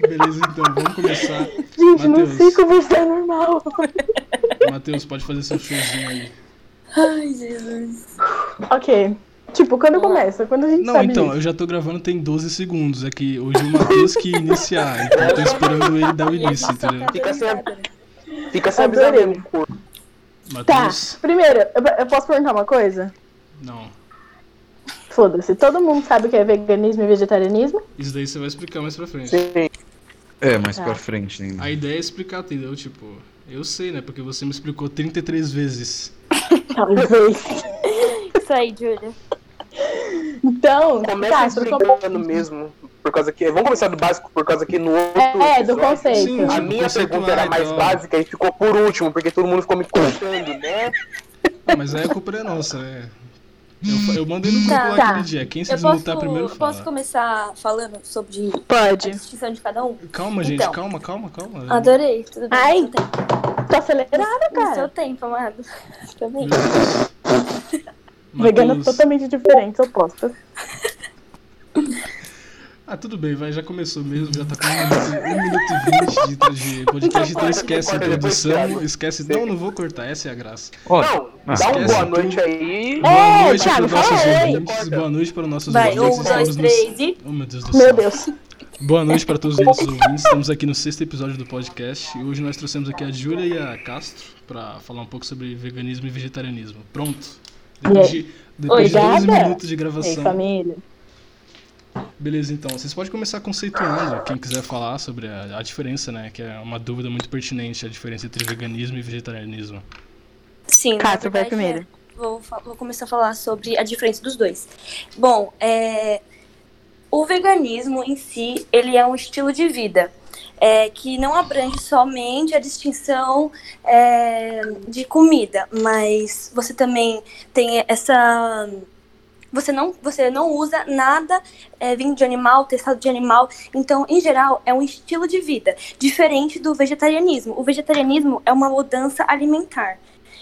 Beleza, então, vamos começar. Gente, não sei como isso é normal. Matheus, pode fazer seu showzinho aí. Ai, Jesus. Ok. Tipo, quando começa? Quando a gente Não, sabe então, disso? eu já tô gravando tem 12 segundos. É que hoje o Matheus que ia iniciar, então eu tô esperando ele dar o início, entendeu? Fica sem-? Fica sem avisar mesmo. Tá, Matheus, primeiro, eu, eu posso perguntar uma coisa? não. Foda-se, todo mundo sabe o que é veganismo e vegetarianismo? Isso daí você vai explicar mais pra frente. Sim. É, mais Tá. pra frente ainda. A ideia é explicar, entendeu? Tipo, eu sei, né? Porque você me explicou 33 vezes. Talvez. Isso aí, Júlia. Então, Começa tá, explicando mesmo. Por causa que. Vamos começar do básico, por causa que no outro. É, do episódio, conceito. Sim, A tipo, minha pergunta era mais tal. básica e ficou por último, porque todo mundo ficou me cortando, né? Ah, Mas aí a culpa é nossa, né? Eu, eu mandei no grupo Tá. lá Tá. aquele dia. Quem se desmutar posso, primeiro fala. posso começar falando sobre a Pode. distinção de cada um? Calma, gente, Então. calma, calma, calma. Adorei, tudo bem. Ai, seu. Tô acelerada, No seu cara. tempo, amado. Também. Deus. Veganas totalmente diferentes, opostas. Ah, tudo bem, vai, já começou mesmo, já tá com 1 minuto, um minuto e 20 de, de podcast, então esquece a Thiago. esquece. Não, não vou cortar, essa é a graça. Ó, Não, ah, dá um esquece boa tudo. noite aí. Boa É, noite para os nossos ouvintes, boa noite para os nossos Vai, ouvintes. um, dois, três e. Oh, meu Deus do céu. Meu Deus. Boa noite para todos os nossos ouvintes. Estamos aqui no sexto episódio do podcast e hoje nós trouxemos aqui a Júlia e a Castro para falar um pouco sobre veganismo e vegetarianismo. Pronto. Depois de, depois de 12 Obrigada. minutos de Ei, gravação. família. Beleza, então. Vocês podem começar conceituando, quem quiser falar sobre a, a diferença, né? Que é uma dúvida muito pertinente, a diferença entre veganismo e vegetarianismo. Sim, na Castro, vai verdade, primeiro. é. Vou, vou começar a falar sobre a diferença dos dois. Bom, é, o veganismo em si, ele é um estilo de vida. é, que não abrange somente a distinção é, de comida, mas você também tem essa você não, você não usa nada é, vindo de animal, testado de animal. Então, em geral, é um estilo de vida, diferente do vegetarianismo. O vegetarianismo é uma mudança alimentar.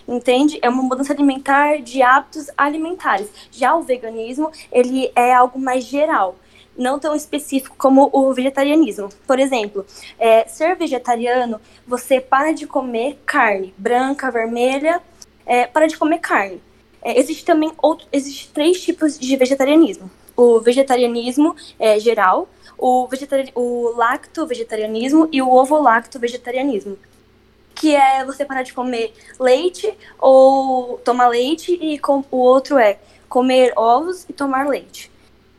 Entende? É uma mudança alimentar de hábitos alimentares. Já o veganismo, ele é algo mais geral, não tão específico como o vegetarianismo. Por exemplo, é, ser vegetariano, você para de comer carne branca, vermelha, é, para de comer carne. É, existe também outro, existe três tipos de vegetarianismo. O vegetarianismo é, geral, o, vegetari o lacto-vegetarianismo e o ovo-lacto-vegetarianismo. Que é você parar de comer leite ou tomar leite e com, o outro é comer ovos e tomar leite,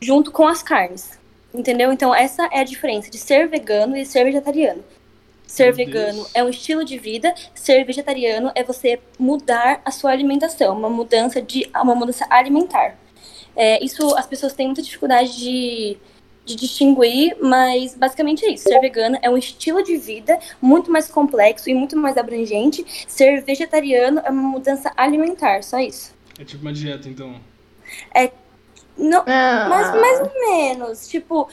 junto com as carnes. Entendeu? Então essa é a diferença de ser vegano e ser vegetariano. Ser vegano é um estilo de vida, ser vegetariano é você mudar a sua alimentação, uma mudança de uma mudança alimentar. É, isso as pessoas têm muita dificuldade de, de distinguir, mas basicamente é isso. Ser vegano é um estilo de vida muito mais complexo e muito mais abrangente. Ser vegetariano é uma mudança alimentar, só isso. É tipo uma dieta, então. Não, Ah, mas mais ou menos, tipo,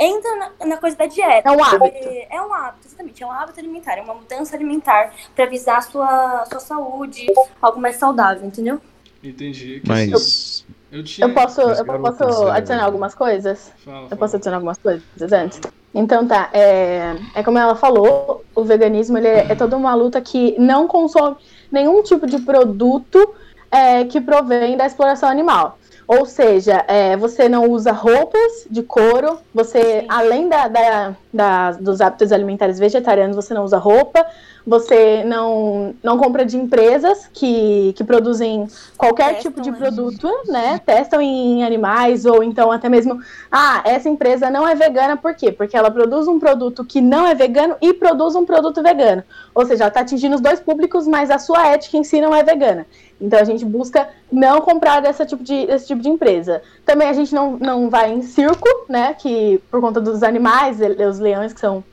entra na, na coisa da dieta. É um hábito. É, um hábito, exatamente. É um hábito alimentar, é uma mudança alimentar pra visar a sua, sua saúde, algo mais saudável, entendeu? Entendi. Que Mas. eu tinha. Eu posso, eu posso adicionar algumas coisas? Fala, Eu fala. posso adicionar algumas coisas antes? Então tá, é, é como ela falou, o veganismo ele é, é toda uma luta que não consome nenhum tipo de produto é, que provém da exploração animal. Ou seja, é, você não usa roupas de couro, você, Sim. além da, da- da- dos hábitos alimentares vegetarianos, você não usa roupa, você não, não compra de empresas que, que produzem qualquer Testam, tipo de produto, né? Testam em animais, ou então até mesmo ah, essa empresa não é vegana, por quê? Porque ela produz um produto que não é vegano e produz um produto vegano. Ou seja, ela está atingindo os dois públicos, mas a sua ética em si não é vegana. Então a gente busca não comprar dessa tipo de, desse tipo de empresa. Também a gente não, não vai em circo, né? Que por conta dos animais, os leões que são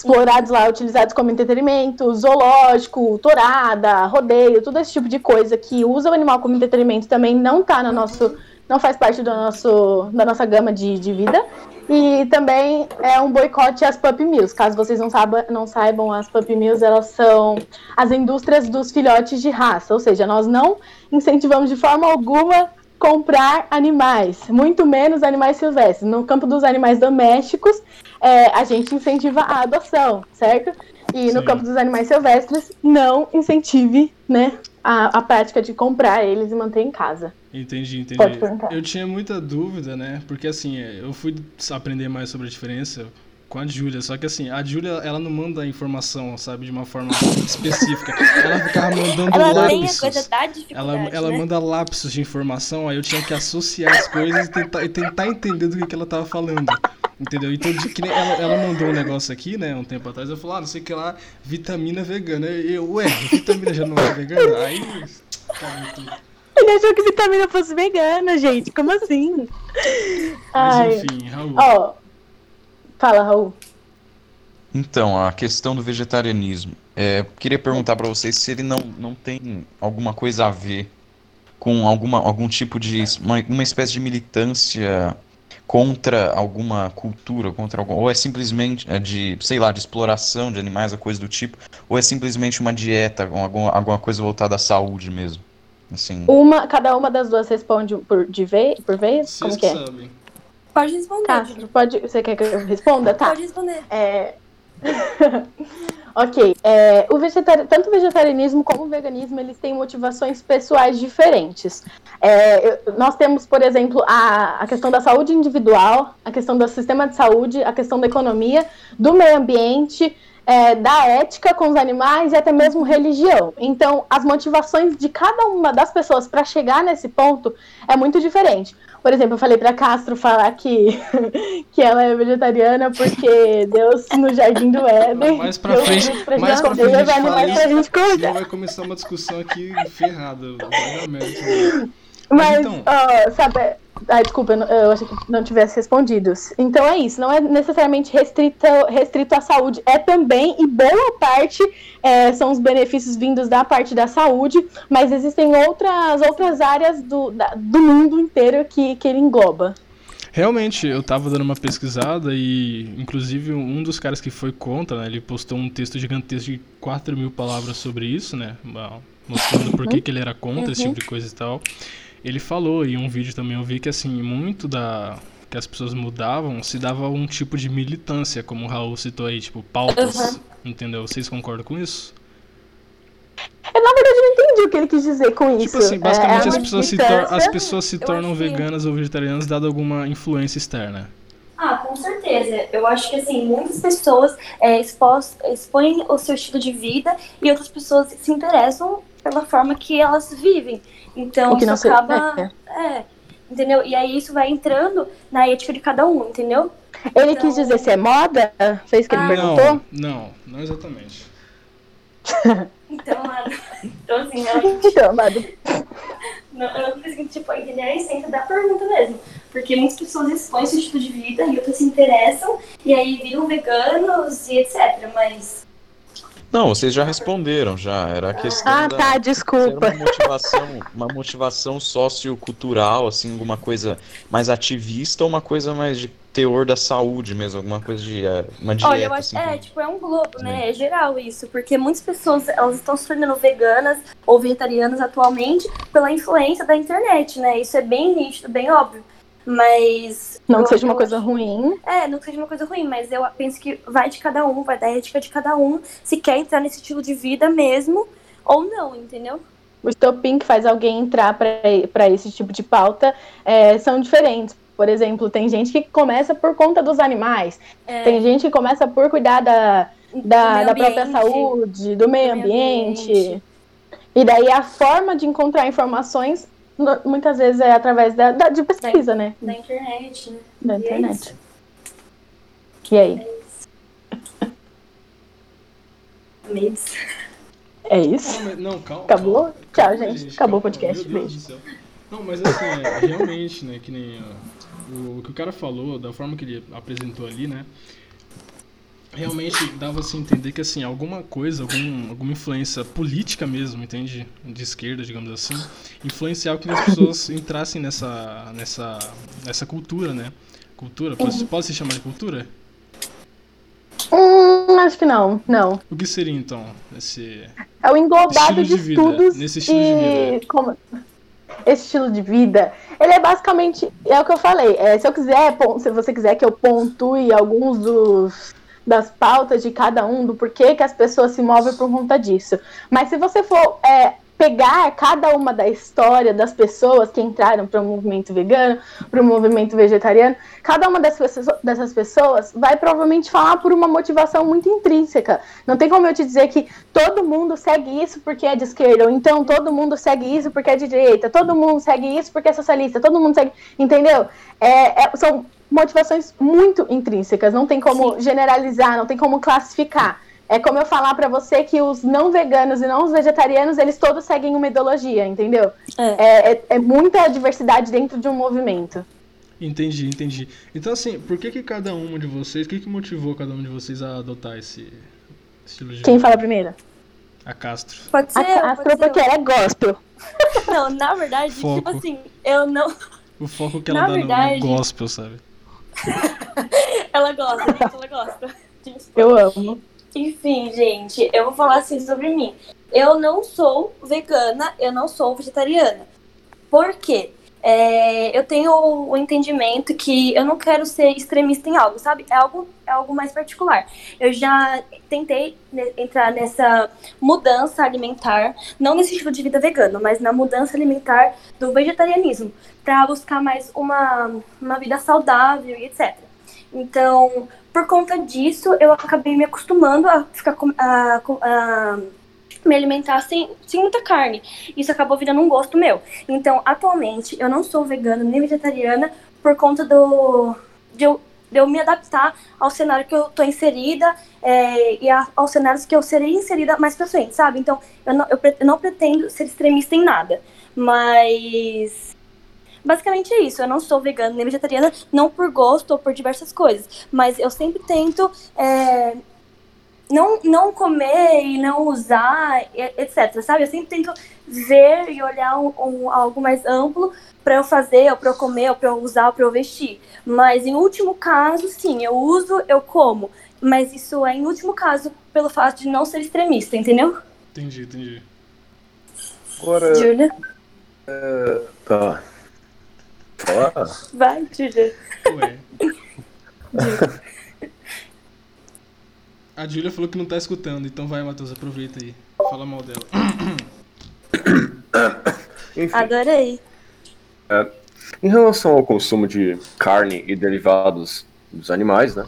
explorados lá, utilizados como entretenimento, zoológico, tourada, rodeio, todo esse tipo de coisa que usa o animal como entretenimento também não tá no nosso, não faz parte do nosso, da nossa gama de, de vida. E também é um boicote às puppy mills. Caso vocês não, saiba, não saibam, as puppy mills elas são as indústrias dos filhotes de raça. Ou seja, nós não incentivamos de forma alguma comprar animais, muito menos animais silvestres. No campo dos animais domésticos, é, a gente incentiva a adoção, certo? E no Sim. campo dos animais silvestres, não incentive, né, a, a prática de comprar eles e manter em casa. Entendi, entendi. Pode perguntar. Eu tinha muita dúvida, né? Porque assim, eu fui aprender mais sobre a diferença com a Júlia, só que assim, a Júlia, ela não manda a informação, sabe, de uma forma específica. Ela ficava mandando Ela tem a lapsos. coisa da dificuldade, Ela, ela né? manda lapsos de informação, aí eu tinha que associar as coisas e tentar, e tentar entender do que, que ela tava falando. Entendeu? Então, de, que ela, ela mandou um negócio aqui, né, um tempo atrás, eu falei, ah, não sei o que lá, vitamina vegana. E eu, ué, vitamina já não é vegana? Aí. Ele achou que vitamina fosse vegana, gente. Como assim? Mas Ai. enfim, Raul. Ó, fala, Raul. Então, a questão do vegetarianismo. É, queria perguntar para vocês se ele não, não tem alguma coisa a ver com alguma, algum tipo de. Uma, uma espécie de militância contra alguma cultura, contra algum, ou é simplesmente é de, sei lá, de exploração de animais, ou coisa do tipo, ou é simplesmente uma dieta, alguma, alguma coisa voltada à saúde mesmo. Assim, Uma, cada uma das duas responde por, de vez, por vez? Vocês Como que é? sabem. Pode responder, Júlia. pode, você quer que eu responda? Tá. Pode responder. É... ok. É, o vegetari... Tanto o vegetarianismo como o veganismo, eles têm motivações pessoais diferentes. É, nós temos, por exemplo, a, a questão da saúde individual, a questão do sistema de saúde, a questão da economia, do meio ambiente, é, da ética com os animais e até mesmo religião. Então, as motivações de cada uma das pessoas para chegar nesse ponto é muito diferente. Por exemplo, eu falei para Castro falar que, que ela é vegetariana porque Deus no jardim do Éden. Mais deu frente, mais comer, frente pra isso, gente comer. vai começar uma discussão aqui ferrada. Vai né? Mas Mas, então- ó, sabe. Ai, desculpa, eu achei que não tivesse respondido. Então é isso, não é necessariamente restrito, restrito à saúde, é também, e boa parte é, são os benefícios vindos da parte da saúde, mas existem outras, outras áreas do, da- do mundo inteiro que, que ele engloba. Realmente, eu tava dando uma pesquisada e, inclusive, um dos caras que foi contra, né, ele postou um texto gigantesco de 4 mil palavras sobre isso, né, mostrando por que, que ele era contra esse tipo de coisa e tal. Ele falou, e em um vídeo também eu vi que, assim, muito da que as pessoas mudavam se dava um tipo de militância, como o Raul citou aí, tipo, pautas, entendeu? Vocês concordam com isso? Eu, na verdade, não entendi o que ele quis dizer com isso. Tipo assim, basicamente É, as, pessoas se as pessoas se tornam acho que- veganas ou vegetarianas dado alguma influência externa. Ah, com certeza. Eu acho que assim, muitas pessoas é, expos- expõem o seu estilo de vida e outras pessoas se interessam pela forma que elas vivem. Então O que não isso acaba. É, entendeu? E aí isso vai entrando na ética de cada um, entendeu? Ele quis dizer se é moda? Foi isso que ele Ah. perguntou? Não, não, não exatamente. Então, mano, então assim, eu, Então, amado. não, eu não consegui tipo, entender a essência da pergunta mesmo. Porque muitas pessoas expõem seu estilo de vida e outras se interessam e aí viram veganos e etc. Mas não, vocês já responderam, já. Era a questão Ah, da, tá, era desculpa. uma motivação, uma motivação sociocultural, assim, alguma coisa mais ativista ou uma coisa mais de teor da saúde mesmo, alguma coisa de é, uma dieta, Olha, eu acho, assim, é, como- tipo, é um globo, né? É geral isso, porque muitas pessoas, elas estão se tornando veganas ou vegetarianas atualmente pela influência da internet, né? Isso é bem nítido, bem óbvio. Mas... Não que seja uma coisa ruim. É, não que seja uma coisa ruim, mas eu penso que vai de cada um, vai da ética de cada um, se quer entrar nesse estilo de vida mesmo ou não, entendeu? o estopim que faz alguém entrar para esse tipo de pauta é, são diferentes. Por exemplo, tem gente que começa por conta dos animais, É, tem gente que começa por cuidar da, da, da própria saúde, do meio Do meio ambiente. ambiente. E daí a forma de encontrar informações muitas vezes é através da, da- de pesquisa, né? Da internet, né? Da E é internet. isso. E aí? Memes. É isso? Não, não, calma. Acabou? calma. Tchau, Calma, gente. Acabou o podcast. Meu Deus Beijo. do céu. Não, mas assim, é, realmente, né, que nem ó, o, o que o cara falou, da forma que ele apresentou ali, né, realmente dava-se a entender que, assim, alguma coisa, algum, alguma influência política mesmo, entende? De esquerda, digamos assim, influenciava que as pessoas entrassem nessa, nessa, nessa cultura, né? Cultura? Pode, pode se chamar de cultura? Hum, acho que não, não. O que seria, então, esse... É o englobado de, de estudos nesse estilo de e vida. como esse estilo de vida Ele é basicamente, é o que eu falei. É, se eu quiser, se você quiser que eu pontue alguns dos das pautas de cada um, do porquê que as pessoas se movem por conta disso. Mas se você for é, pegar cada uma da história das pessoas que entraram para o movimento vegano, para o movimento vegetariano, cada uma dessas, pessoas vai provavelmente falar por uma motivação muito intrínseca. Não tem como eu te dizer que todo mundo segue isso porque é de esquerda, ou então todo mundo segue isso porque é de direita, todo mundo segue isso porque é socialista, todo mundo segue. Entendeu? É, é, são motivações muito intrínsecas, não tem como Sim. generalizar, não tem como classificar. É como eu falar para você que os não veganos e não os vegetarianos, eles todos seguem uma ideologia, entendeu? É. É, é, é muita diversidade dentro de um movimento. Entendi, entendi. Então, assim, por que que cada um de vocês, o que que motivou cada um de vocês a adotar esse estilo de Quem fala primeiro? A Castro. Pode ser. A Castro porque ela é gospel. Não, na verdade, tipo Foco. tipo assim, eu não. O foco que ela na dá verdade... no gospel, sabe? ela gosta, gente, ela gosta. Eu amo. Enfim, gente, eu vou falar assim sobre mim. Eu não sou vegana, eu não sou vegetariana. Por quê? É, eu tenho o entendimento que eu não quero ser extremista em algo, sabe? É algo, é algo mais particular. Eu já tentei entrar nessa mudança alimentar, não nesse estilo de vida vegano, mas na mudança alimentar do vegetarianismo, para buscar mais uma, uma vida saudável e etc. Então, por conta disso, eu acabei me acostumando a ficar a, a, a me alimentar sem, sem muita carne. Isso acabou virando um gosto meu. Então, atualmente, eu não sou vegana nem vegetariana por conta do de eu, de eu me adaptar ao cenário que eu tô inserida é, e a, aos cenários que eu serei inserida mais pra frente, sabe? Então, eu não, eu, eu não pretendo ser extremista em nada. Mas Basicamente é isso. Eu não sou vegana nem vegetariana, não por gosto ou por diversas coisas. Mas eu sempre tento é, não, não comer e não usar, etc. Sabe? Eu sempre tento ver e olhar um, um algo mais amplo para eu fazer, ou para eu comer, ou para eu usar, ou para eu vestir. Mas em último caso, sim, eu uso, eu como. Mas isso é em último caso pelo fato de não ser extremista, entendeu? Entendi, entendi. Agora. Júlia? É, tá. Fala. Vai, Júlia. Ué. A Júlia falou que não tá escutando, então vai, Matheus, aproveita aí. Fala mal dela. Enfim, Adorei. É, em relação ao consumo de carne e derivados dos animais, né?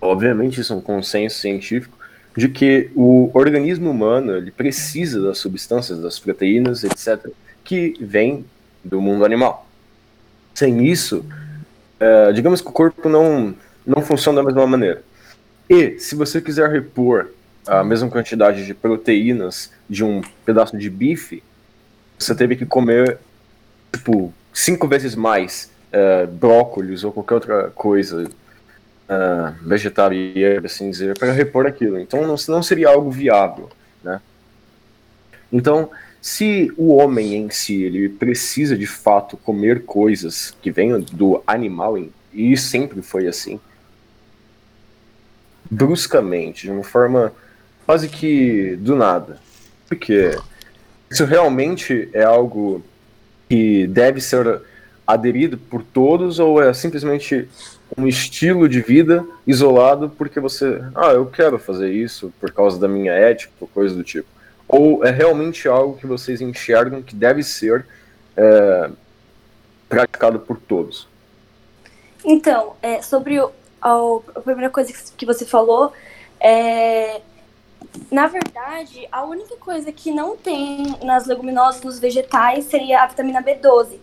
Obviamente isso é um consenso científico de que o organismo humano ele precisa das substâncias, das proteínas, etc., que vêm do mundo animal. Sem isso, é, digamos que o corpo não, não funciona da mesma maneira. E se você quiser repor a mesma quantidade de proteínas de um pedaço de bife, você teve que comer tipo cinco vezes mais é, brócolis ou qualquer outra coisa é, vegetariana, assim dizer, para repor aquilo. Então não, não seria algo viável, né? Então se o homem em si ele precisa de fato comer coisas que venham do animal, e sempre foi assim, bruscamente, de uma forma quase que do nada. Porque isso realmente é algo que deve ser aderido por todos ou é simplesmente um estilo de vida isolado porque você, ah, eu quero fazer isso por causa da minha ética ou coisa do tipo. Ou é realmente algo que vocês enxergam que deve ser é, praticado por todos? Então, é, sobre o, a, a, primeira coisa que você falou, é, na verdade, a única coisa que não tem nas leguminosas, nos vegetais, seria a vitamina B12.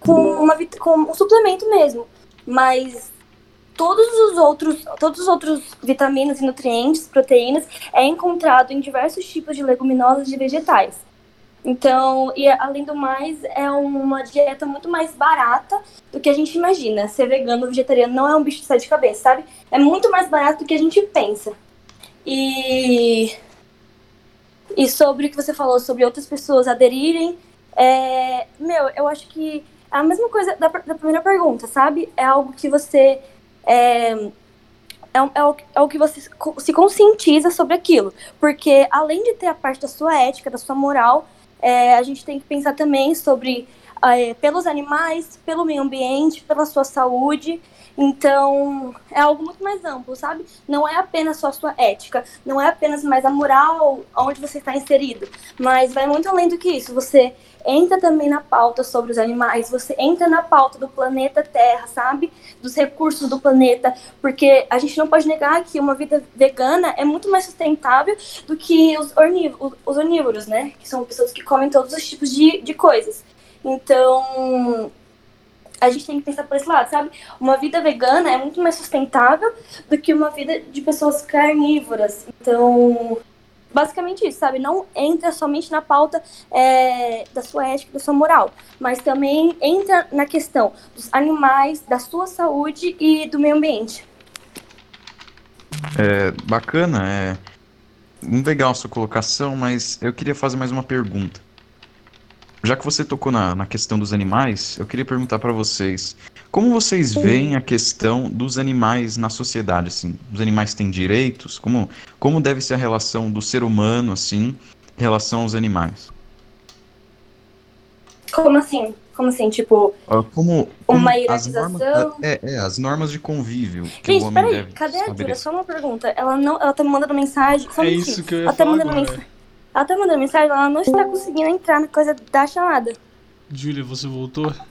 Com, uma, com um suplemento mesmo. Mas todos os outros, todos os outros vitaminas e nutrientes, proteínas, é encontrado em diversos tipos de leguminosas e vegetais. Então, e além do mais, é uma dieta muito mais barata do que a gente imagina. Ser vegano ou vegetariano não é um bicho de sete cabeças, sabe? É muito mais barato do que a gente pensa. E e sobre o que você falou sobre outras pessoas aderirem, é, meu, eu acho que é a mesma coisa da, da primeira pergunta, sabe? É algo que você é, é, é, é o que você se conscientiza sobre aquilo. Porque além de ter a parte da sua ética, da sua moral, é, a gente tem que pensar também sobre é, pelos animais, pelo meio ambiente, pela sua saúde. Então, é algo muito mais amplo, sabe? Não é apenas só a sua ética, não é apenas mais a moral onde você está inserido, mas vai muito além do que isso. Você entra também na pauta sobre os animais, você entra na pauta do planeta Terra, sabe? Dos recursos do planeta, porque a gente não pode negar que uma vida vegana é muito mais sustentável do que os, os onívoros, né? Que são pessoas que comem todos os tipos de, de coisas. Então, a gente tem que pensar por esse lado, sabe? Uma vida vegana é muito mais sustentável do que uma vida de pessoas carnívoras. Então, basicamente isso, sabe? Não entra somente na pauta é, da sua ética, da sua moral, mas também entra na questão dos animais, da sua saúde e do meio ambiente. É bacana, é legal a sua colocação, mas eu queria fazer mais uma pergunta. Já que você tocou na, na questão dos animais, eu queria perguntar para vocês, como vocês veem a questão dos animais na sociedade, assim? Os animais têm direitos? Como, como deve ser a relação do ser humano, assim, em relação aos animais? Como assim? Como assim? Tipo, como, como, uma hierarquização? Normas, é, é, as normas de convívio que Gente, o homem peraí, cadê a Júlia? Só uma pergunta. Ela, não, ela tá me mandando mensagem. Só É isso que eu ia ela tá falar mandando agora. mensagem. Ela tá mandando mensagem, ela não está conseguindo entrar na coisa da chamada. Júlia, você voltou? Isso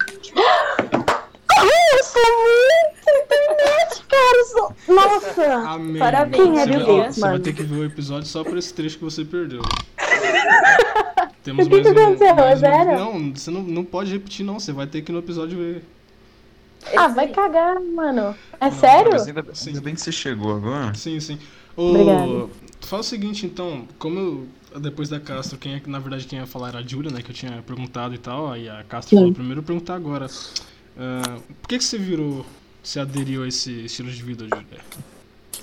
é muito internet, cara. Isso- Nossa. Amém. Parabéns, é você, meu vai, Deus, ó, você vai mano? ter que ver o episódio só por esse trecho que você perdeu. Temos O que mais que um. aconteceu, mais um-? Não, você não, não pode repetir, não. Você vai ter que ir no episódio ver. Ah, vai cagar, mano. É Não, sério? Mas ainda, Sim. ainda bem que você chegou agora. Sim, sim. Ô, Obrigada. Fala o seguinte, então, como eu, depois da Castro, quem é, que- na verdade quem ia falar era a Júlia, né, que eu tinha perguntado e tal, aí a Castro Sim. falou primeiro, perguntar agora. Ah, por que que você virou, se aderiu a esse estilo de vida, Júlia?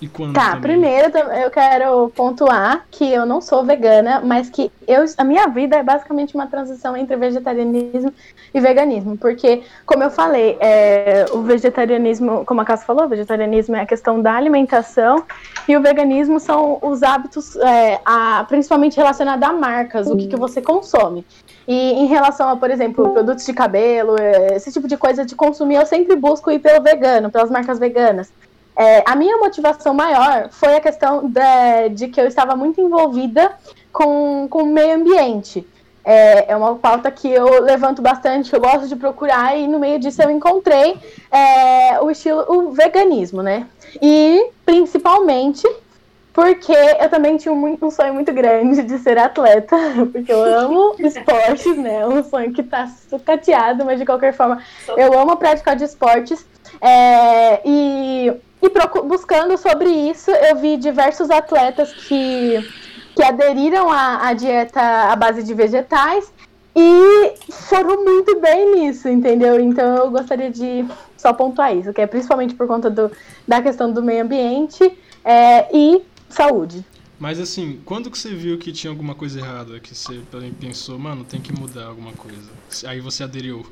E quando Tá, também? primeiro eu quero pontuar que eu não sou vegana, mas que eu, a minha vida é basicamente uma transição entre vegetarianismo e veganismo, porque, como eu falei, é, o vegetarianismo, como a Cássia falou, o vegetarianismo é a questão da alimentação e o veganismo são os hábitos, é, a- principalmente relacionados a marcas, o que, que você consome. E em relação a, por exemplo, produtos de cabelo, é, esse tipo de coisa de consumir, eu sempre busco ir pelo vegano, pelas marcas veganas. É, a minha motivação maior foi a questão da- de que eu estava muito envolvida com, com o meio ambiente. É, é uma pauta que eu levanto bastante, eu gosto de procurar, e no meio disso eu encontrei é, o estilo, o veganismo, né? E principalmente porque eu também tinha um, um sonho muito grande de ser atleta, porque eu amo esportes, né? Um sonho que tá sucateado, mas de qualquer forma, eu amo praticar de esportes. É, e e buscando sobre isso, eu vi diversos atletas que, que aderiram à, à dieta à base de vegetais e foram muito bem nisso, entendeu? Então eu gostaria de só pontuar isso, que é principalmente por conta do, da questão do meio ambiente é, e saúde. Mas assim, quando que você viu que tinha alguma coisa errada, que você pensou, mano, tem que mudar alguma coisa? Aí você aderiu.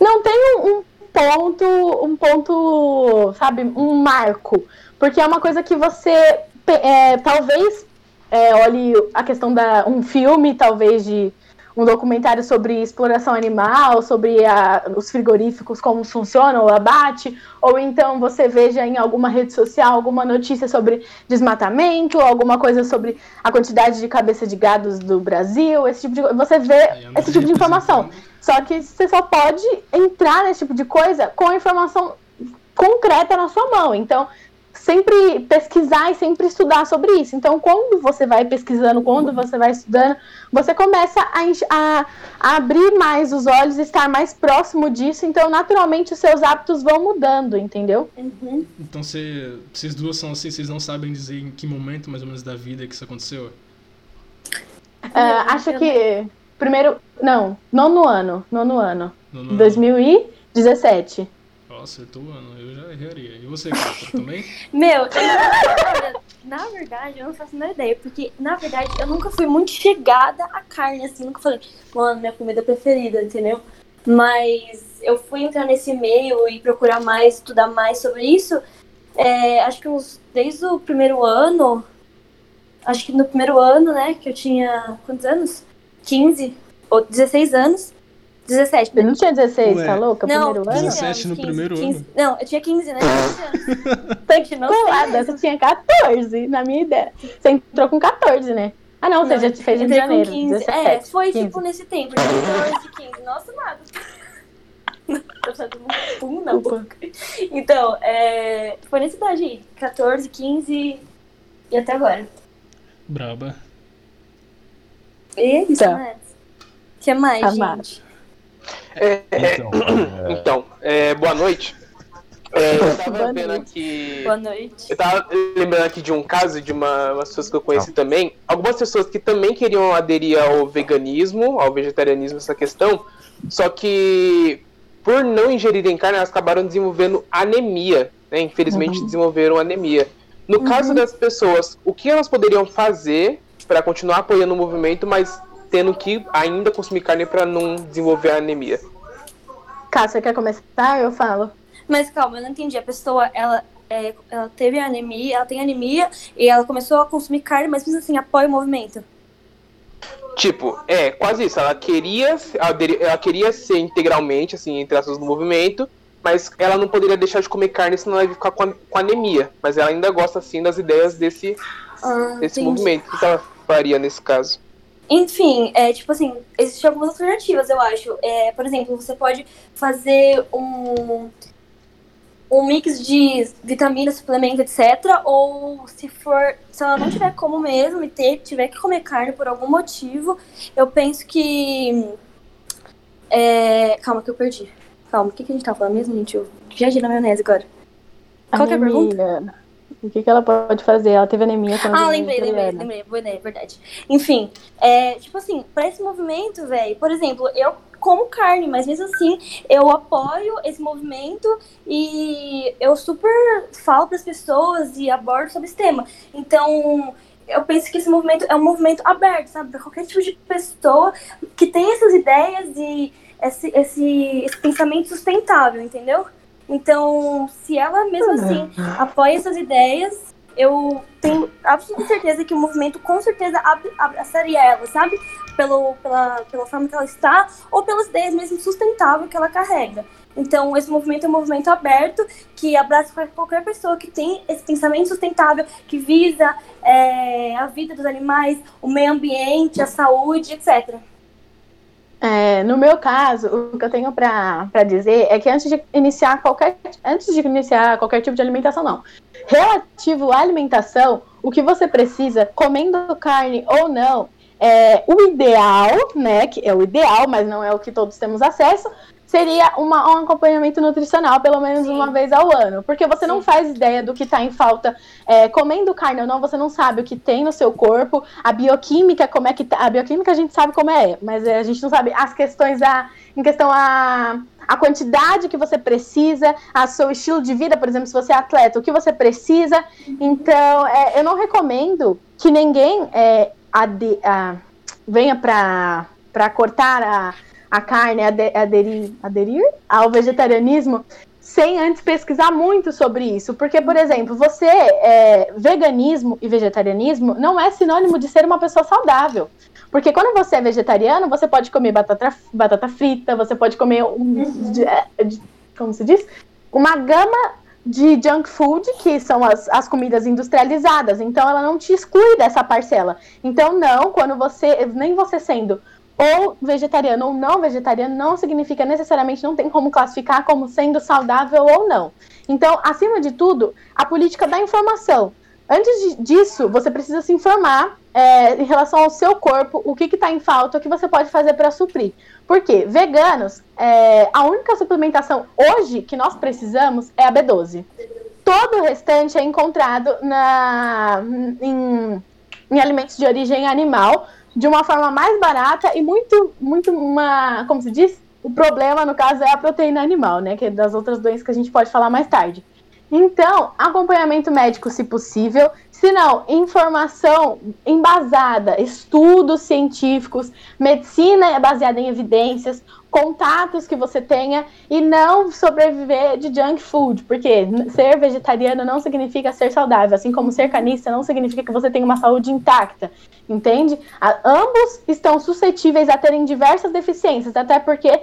Não tem um, um ponto, um ponto, sabe, um marco. Porque é uma coisa que você é, talvez é, olhe a questão da um filme, talvez de um documentário sobre exploração animal, sobre a- os frigoríficos, como funcionam, o abate, ou então você veja em alguma rede social alguma notícia sobre desmatamento, alguma coisa sobre a quantidade de cabeça de gados do Brasil, esse tipo de coisa. Você vê anda esse tipo de informação. Só que você só pode entrar nesse tipo de coisa com a informação concreta na sua mão. Então, sempre pesquisar e sempre estudar sobre isso. Então, quando você vai pesquisando, quando você vai estudando, você começa a, a- a abrir mais os olhos, estar mais próximo disso. Então, naturalmente, os seus hábitos vão mudando, entendeu? Uhum. Então você, vocês duas são assim, vocês não sabem dizer em que momento mais ou menos da vida que isso aconteceu? Ah, acho que primeiro, não, nono ano, nono ano, No, no- 2017. Ó, acertou o ano, eu já erraria. E você, também? Meu, eu- na verdade, eu não faço nem ideia, porque, na verdade, eu nunca fui muito chegada à carne, assim, nunca falei, mano, minha comida preferida, entendeu? Mas eu fui entrar nesse meio e procurar mais, estudar mais sobre isso, é, acho que uns, desde o primeiro ano, acho que no primeiro ano, né, que eu tinha, quantos anos? 15 ou 16 anos. 17, Eu não tinha 16, Ué. tá louca? Não, Primeiro ano? 17 no primeiro ano. Não, eu tinha 15, né? 15. Gente, não Colada, você tinha 14, na minha ideia. Você entrou com 14, né? Ah, não, você já te fez em janeiro. 15. 17, é, foi 15. tipo nesse tempo, de 14, 15. Nossa, nada. Tô um pum na boca. Então, é, foi nessa idade aí. 14, 15 e até agora. Braba. E isso, Tá. né? O que mais, Tá gente? É, Então, é, então, é, boa noite. É, eu tava Boa vendo noite. aqui. Boa noite. Eu tava lembrando aqui de um caso de uma, umas pessoas que eu conheci também. Algumas pessoas que também queriam aderir ao veganismo, ao vegetarianismo, essa questão. Só que por não ingerirem carne, elas acabaram desenvolvendo anemia. Né? Infelizmente Uhum. desenvolveram anemia. No caso das pessoas, o que elas poderiam fazer para continuar apoiando o movimento, mas tendo que ainda consumir carne para não desenvolver a anemia? Cássio, você quer começar? Eu falo. Mas calma, eu não entendi. A pessoa, ela, é, ela teve anemia, ela tem anemia e ela começou a consumir carne, mas mesmo assim apoia o movimento. Tipo, é, quase isso. Ela queria, ela queria ser integralmente, assim, entre aspas, no movimento, mas ela não poderia deixar de comer carne, senão ela ia ficar com, anemia. Mas ela ainda gosta, assim, das ideias desse, Ah, desse entendi. movimento. O que ela faria nesse caso? Enfim, é tipo assim, existem algumas alternativas, eu acho. É, por exemplo, você pode fazer um, um mix de vitaminas, suplemento, etc. Ou se for, se ela não tiver como mesmo e ter, tiver que comer carne por algum motivo, eu penso que. é, calma que eu perdi. Calma, o que, que a gente tava falando mesmo, gente? Eu viajei na maionese agora. Qual que é a pergunta? O que, que ela pode fazer? Ela teve anemia quando Ah, lembrei, lembrei, lembrei. Boa ideia, verdade. Enfim, é, tipo assim, pra esse movimento, velho, por exemplo, eu como carne, mas mesmo assim, eu apoio esse movimento e eu super falo pras pessoas e abordo sobre esse tema. Então, eu penso que esse movimento é um movimento aberto, sabe? Pra qualquer tipo de pessoa que tem essas ideias e esse, esse, esse pensamento sustentável, entendeu? Então, se ela mesmo assim apoia essas ideias, eu tenho absoluta certeza que o movimento com certeza ab- abraçaria ela, sabe? Pelo, pela, pela forma que ela está, ou pelas ideias mesmo sustentáveis que ela carrega. Então, esse movimento é um movimento aberto que abraça qual- qualquer pessoa que tem esse pensamento sustentável, que visa é, a vida dos animais, o meio ambiente, a saúde, etc. É, no meu caso, o que eu tenho pra dizer é que antes de iniciar qualquer antes de iniciar qualquer tipo de alimentação, não. Relativo à alimentação, o que você precisa, comendo carne ou não, é o ideal, né? Que é o ideal, mas não é o que todos temos acesso. Seria uma, um acompanhamento nutricional pelo menos Sim. uma vez ao ano. Porque você não Sim. faz ideia do que está em falta é, comendo carne ou não, você não sabe o que tem no seu corpo, a bioquímica, como é que tá. A bioquímica a gente sabe como é, mas é, a gente não sabe as questões da. Em questão a, a quantidade que você precisa, a seu estilo de vida, por exemplo, se você é atleta, o que você precisa. Então, é, eu não recomendo que ninguém é, ade- a- venha para cortar a, a carne, ade- aderir, aderir ao vegetarianismo sem antes pesquisar muito sobre isso. Porque, por exemplo, você, é, veganismo e vegetarianismo não é sinônimo de ser uma pessoa saudável. Porque quando você é vegetariano, você pode comer batata, batata frita, você pode comer um, de- é, de- como se diz? Uma gama de junk food, que são as, as comidas industrializadas. Então, ela não te exclui dessa parcela. Então, não, quando você, nem você sendo ou vegetariano ou não vegetariano, não significa necessariamente, não tem como classificar como sendo saudável ou não. Então, acima de tudo, a política da informação. Antes disso, você precisa se informar é, em relação ao seu corpo, o que está em falta, o que você pode fazer para suprir. Porque veganos, é, a única suplementação hoje que nós precisamos é a B12. Todo o restante é encontrado na, em, em alimentos de origem animal, de uma forma mais barata e muito, muito uma, como se diz? O problema, no caso, é a proteína animal, né? Que é das outras doenças que a gente pode falar mais tarde. Então, acompanhamento médico, se possível. Se não, informação embasada, estudos científicos, medicina baseada em evidências, contatos que você tenha e não sobreviver de junk food, porque ser vegetariano não significa ser saudável, assim como ser canista não significa que você tem uma saúde intacta, entende? A, ambos estão suscetíveis a terem diversas deficiências, até porque é,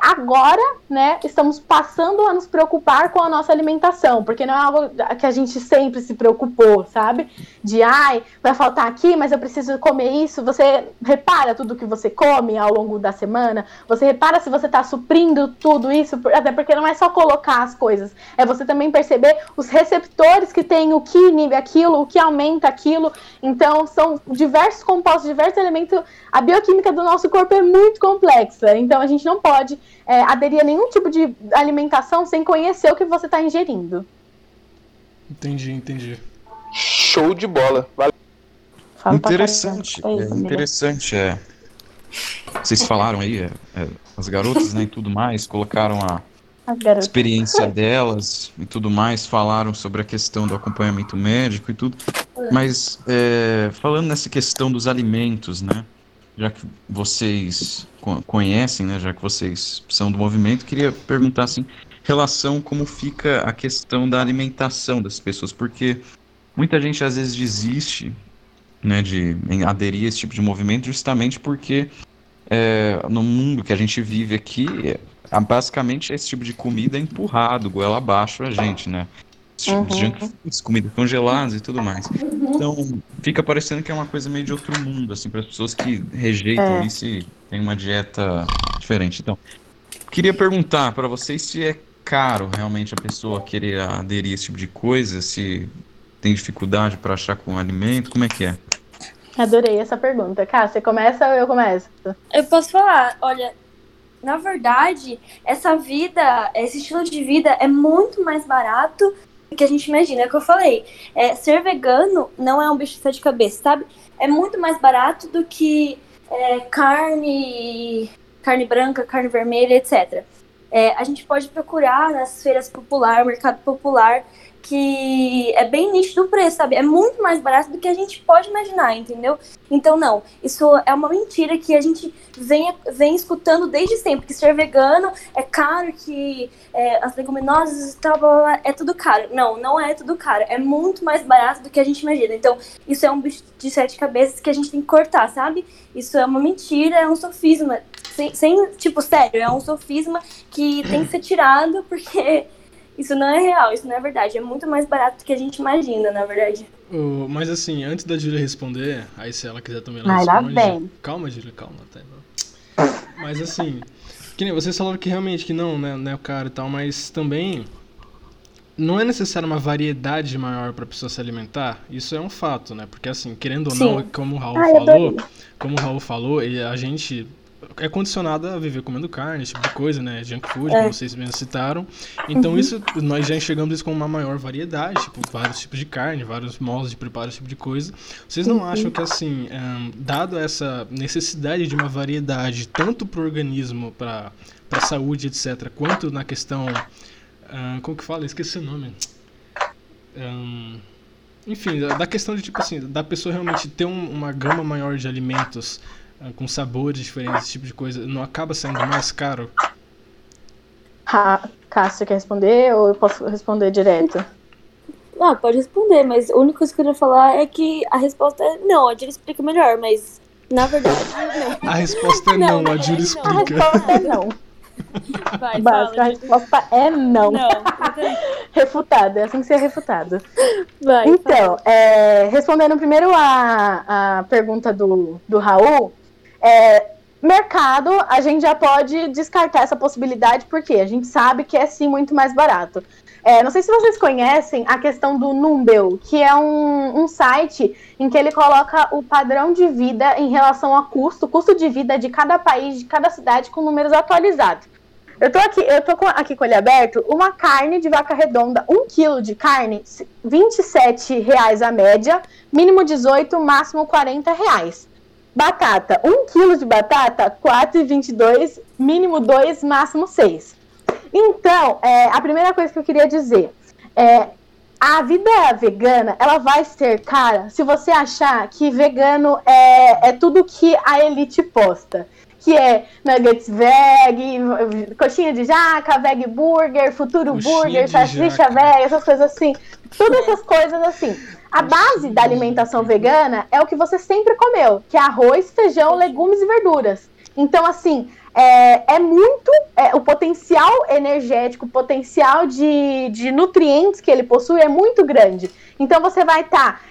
agora, né, estamos passando a nos preocupar com a nossa alimentação, porque não é algo que a gente sempre se preocupou, sabe? De ai, vai faltar aqui, mas eu preciso comer isso. Você repara tudo que você come ao longo da semana, você repara se você está suprindo tudo isso, até porque não é só colocar as coisas, é você também perceber os receptores que tem o que inibe aquilo, o que aumenta aquilo. Então, são diversos compostos, diversos elementos. A bioquímica do nosso corpo é muito complexa, então a gente não pode é, aderir a nenhum tipo de alimentação sem conhecer o que você está ingerindo. Entendi, entendi. Show de bola. Valeu. Interessante, é, interessante, é. Vocês falaram aí, é, é, as garotas, né, e tudo mais, colocaram a experiência delas e tudo mais, falaram sobre a questão do acompanhamento médico e tudo. Mas é, falando nessa questão dos alimentos, né, já que vocês conhecem, né, já que vocês são do movimento, queria perguntar assim, relação como fica a questão da alimentação das pessoas, porque muita gente às vezes desiste né, de aderir a esse tipo de movimento justamente porque é, no mundo que a gente vive aqui, é, basicamente esse tipo de comida é empurrado, goela abaixo a gente, né? Tipo uhum. junk foods, comida congelada e tudo mais. Então, fica parecendo que é uma coisa meio de outro mundo, assim, para as pessoas que rejeitam é. isso e têm uma dieta diferente. Então, queria perguntar para vocês se é caro realmente a pessoa querer aderir a esse tipo de coisa, se tem dificuldade para achar com alimento, como é que é? Adorei essa pergunta. Cá, você começa ou eu começo? Eu posso falar, olha, na verdade, essa vida, esse estilo de vida é muito mais barato do que a gente imagina. É o que eu falei. É, ser vegano não é um bicho de sete cabeças, sabe? É muito mais barato do que é, carne, carne branca, carne vermelha, etc. É, a gente pode procurar nas feiras popular, mercado popular, que é bem nítido o preço, sabe? É muito mais barato do que a gente pode imaginar, entendeu? Então, não, isso é uma mentira que a gente vem, vem escutando desde sempre, que ser vegano é caro, que é, as leguminosas e tal, blá, blá, é tudo caro. Não, não é tudo caro, é muito mais barato do que a gente imagina. Então, isso é um bicho de sete cabeças que a gente tem que cortar, sabe? Isso é uma mentira, é um sofisma. Sem, sem tipo, sério, é um sofisma que tem que ser tirado, porque isso não é real, isso não é verdade. É muito mais barato do que a gente imagina, na verdade. Uh, mas assim, antes da Júlia responder, aí se ela quiser também ela Vai responde. Lá bem. Calma, Júlia, calma. Tá, mas assim, que nem vocês falaram que realmente que não, né, né, o cara e tal, mas também não é necessário uma variedade maior para a pessoa se alimentar. Isso é um fato, né? Porque assim, querendo ou não, como o Raul Ai, falou, como o Raul falou, a gente é condicionada a viver comendo carne, esse tipo de coisa, né? Junk food, é. como vocês mesmo citaram. Então uhum. isso, nós já enxergamos isso com uma maior variedade, tipo, vários tipos de carne, vários modos de preparo, esse tipo de coisa. Vocês não uhum. acham que, assim, um, dado essa necessidade de uma variedade, tanto para o organismo, para a saúde, etc., quanto na questão... Um, como que fala? Esqueci o nome. Um, enfim, da questão de, tipo assim, da pessoa realmente ter um, uma gama maior de alimentos com sabores diferentes, esse tipo de coisa, não acaba saindo mais caro? Ah, Cássio quer responder ou eu posso responder direto? Não, pode responder, mas a única coisa que eu queria falar é que a resposta é não, a Júlia explica melhor, mas na verdade não. A resposta é não, não a Júlia explica. A resposta é não. Vai, fala, a resposta é não. não refutado, é assim que você é refutado. Vai, então, é, respondendo primeiro a, a pergunta do, do Raul, é, mercado, a gente já pode descartar essa possibilidade, porque a gente sabe que é sim muito mais barato. É, não sei se vocês conhecem a questão do Numbel, que é um, um, site em que ele coloca o padrão de vida em relação ao custo, custo de vida de cada país, de cada cidade, com números atualizados. Eu tô aqui, eu tô com, aqui com ele aberto, uma carne de vaca redonda, um quilo de carne, 27 reais a média, mínimo 18, máximo 40 reais. Batata, 1 kg de batata, 4,22, mínimo 2, máximo 6. Então, é, a primeira coisa que eu queria dizer é a vida vegana, ela vai ser cara se você achar que vegano é, é tudo que a elite posta. Que é nuggets veg, coxinha de jaca, veg burger, futuro Coxinha burger, salsicha jaca. veg, essas coisas assim. Todas essas coisas assim. A base da alimentação vegana é o que você sempre comeu, que é arroz, feijão, legumes e verduras. Então, assim, é, é muito. é, o potencial energético, o potencial de, de nutrientes que ele possui é muito grande. Então, você vai estar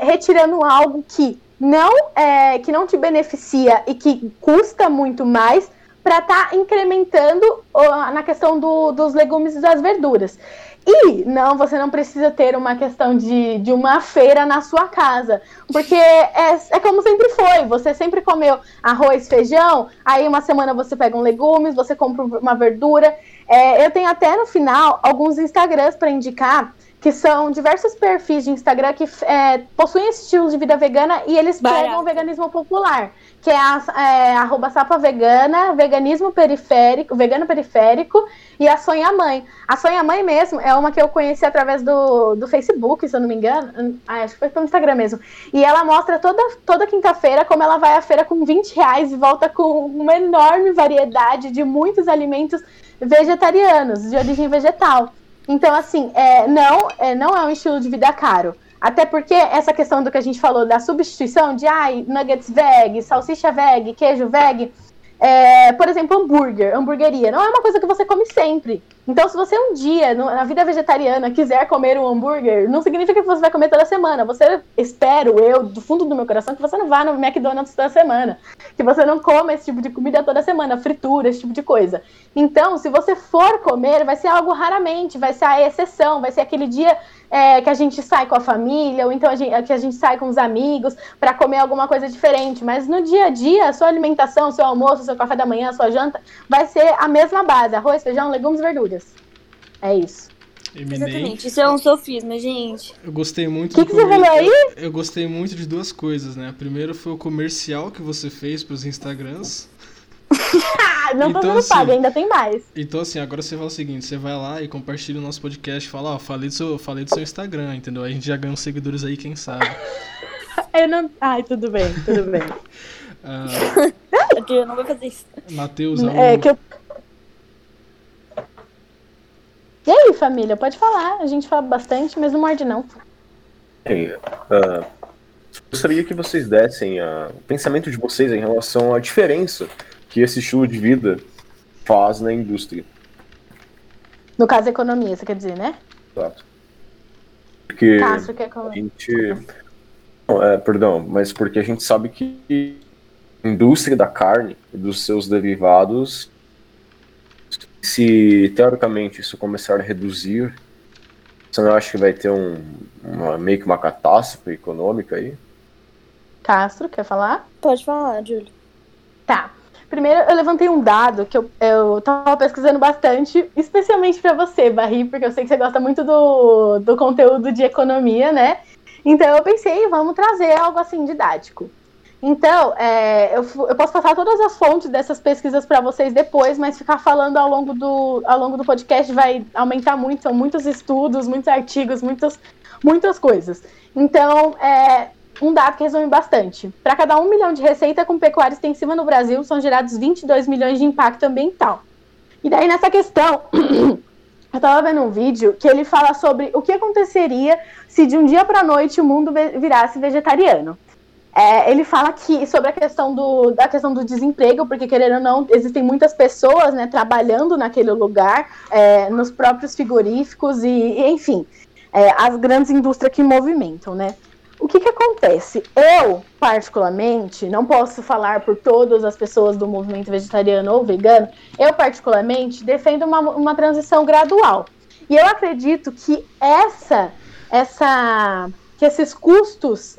retirando algo que não, é, que não te beneficia e que custa muito mais para estar incrementando ó, na questão do- dos legumes e das verduras. E não, você não precisa ter uma questão de, de uma feira na sua casa. Porque é, é como sempre foi. Você sempre comeu arroz, feijão, aí uma semana você pega um legumes, você compra uma verdura. É, eu tenho até no final alguns Instagrams para indicar, que são diversos perfis de Instagram que é, possuem esse estilo de vida vegana e eles Barato. pregam o veganismo popular. Que é, a, é arroba sapa vegana, veganismo periférico, vegano periférico e a Sonha Mãe. A Sonha Mãe mesmo é uma que eu conheci através do, do Facebook, se eu não me engano. Hum, Ah, acho que foi pelo Instagram mesmo. E ela mostra toda, toda quinta-feira como ela vai à feira com 20 reais e volta com uma enorme variedade de muitos alimentos vegetarianos, de origem vegetal. Então, assim, é, não, é, não é um estilo de vida caro. Até porque essa questão do que a gente falou da substituição de ai, nuggets veg, salsicha veg, queijo veg, é, por exemplo, hambúrguer, hamburgueria, não é uma coisa que você come sempre. Então, se você um dia, na vida vegetariana, quiser comer um hambúrguer, não significa que você vai comer toda semana. Você, espero eu, do fundo do meu coração, que você não vá no McDonald's toda semana. Que você não coma esse tipo de comida toda semana, fritura, esse tipo de coisa. Então, se você for comer, vai ser algo raramente, vai ser a exceção, vai ser aquele dia é, que a gente sai com a família, ou então a gente, que a gente sai com os amigos para comer alguma coisa diferente. Mas no dia a dia, a sua alimentação, seu almoço, seu café da manhã, sua janta, vai ser a mesma base: arroz, feijão, legumes, verduras. É isso. Eminei. Exatamente. Isso é um sofisma, gente. Eu gostei muito O que, que você comer- falou aí? Eu gostei muito de duas coisas, né? Primeiro foi o comercial que você fez pros Instagrams. Não tô Então, sendo assim, paga, ainda tem mais. Então, assim, agora você fala o seguinte: você vai lá e compartilha o nosso podcast e fala, ó, falei, do seu, falei do seu Instagram, entendeu? Aí a gente já ganha uns seguidores aí, quem sabe. Eu não... Ai, tudo bem, tudo bem. Ah, Porque eu não vou fazer isso. Matheus, É que eu. E aí, família? Pode falar. A gente fala bastante, mas não morde, não. Bem, ah, gostaria que vocês dessem ah, o pensamento de vocês em relação à diferença que esse estilo de vida faz na indústria. No caso, economia, você quer dizer, né? Exato. Porque Castro quer a economia. gente. Não, é, perdão, mas porque a gente sabe que a indústria da carne e dos seus derivados, se teoricamente isso começar a reduzir, você não acha que vai ter um, uma, meio que uma catástrofe econômica aí? Castro, quer falar? Pode falar, Júlio. Tá. Primeiro, eu levantei um dado que eu, eu tava pesquisando bastante, especialmente pra você, Barry, porque eu sei que você gosta muito do, do conteúdo de economia, né? Então eu pensei, vamos trazer algo assim didático. Então, é, eu, eu posso passar todas as fontes dessas pesquisas para vocês depois, mas ficar falando ao longo, do, ao longo do podcast vai aumentar muito. São muitos estudos, muitos artigos, muitas, muitas coisas. Então, é, um dado que resume bastante. Para cada um milhão de receita com pecuária extensiva no Brasil, são gerados 22 milhões de impacto ambiental. E daí, nessa questão, eu estava vendo um vídeo que ele fala sobre o que aconteceria se de um dia para noite o mundo virasse vegetariano. É, ele fala que sobre a questão do, da questão do desemprego, porque querendo ou não, existem muitas pessoas né, trabalhando naquele lugar, é, nos próprios frigoríficos e, e, enfim, é, as grandes indústrias que movimentam, né? O que, que acontece? Eu, particularmente, não posso falar por todas as pessoas do movimento vegetariano ou vegano, eu, particularmente, defendo uma, uma transição gradual. E eu acredito que essa, essa, que esses custos,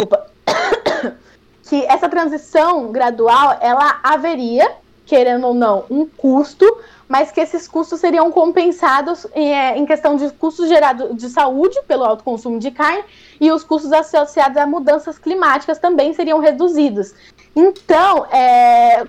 desculpa, que essa transição gradual, ela haveria, querendo ou não, um custo, mas que esses custos seriam compensados em, é, em questão de custos gerados de saúde pelo alto consumo de carne e os custos associados a mudanças climáticas também seriam reduzidos. Então, é,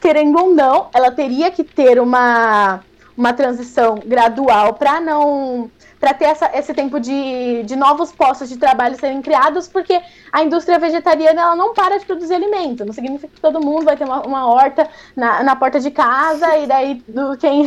querendo ou não, ela teria que ter uma, uma transição gradual para não para ter essa, esse tempo de, de novos postos de trabalho serem criados, porque a indústria vegetariana ela não para de produzir alimento. Não significa que todo mundo vai ter uma, uma horta na, na porta de casa e daí do, quem,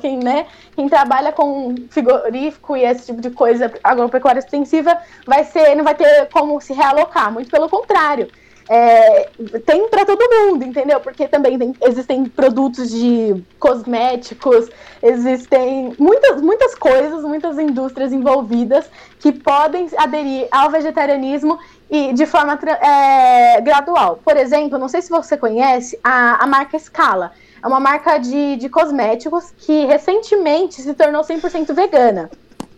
quem, né, quem trabalha com frigorífico e esse tipo de coisa agropecuária extensiva vai ser, não vai ter como se realocar. Muito pelo contrário é, tem para todo mundo, entendeu? Porque também tem, existem produtos de cosméticos, existem muitas, muitas coisas, muitas indústrias envolvidas que podem aderir ao vegetarianismo e de forma é, gradual. Por exemplo, não sei se você conhece a, a marca Scala. É uma marca de, de cosméticos que recentemente se tornou 100% vegana.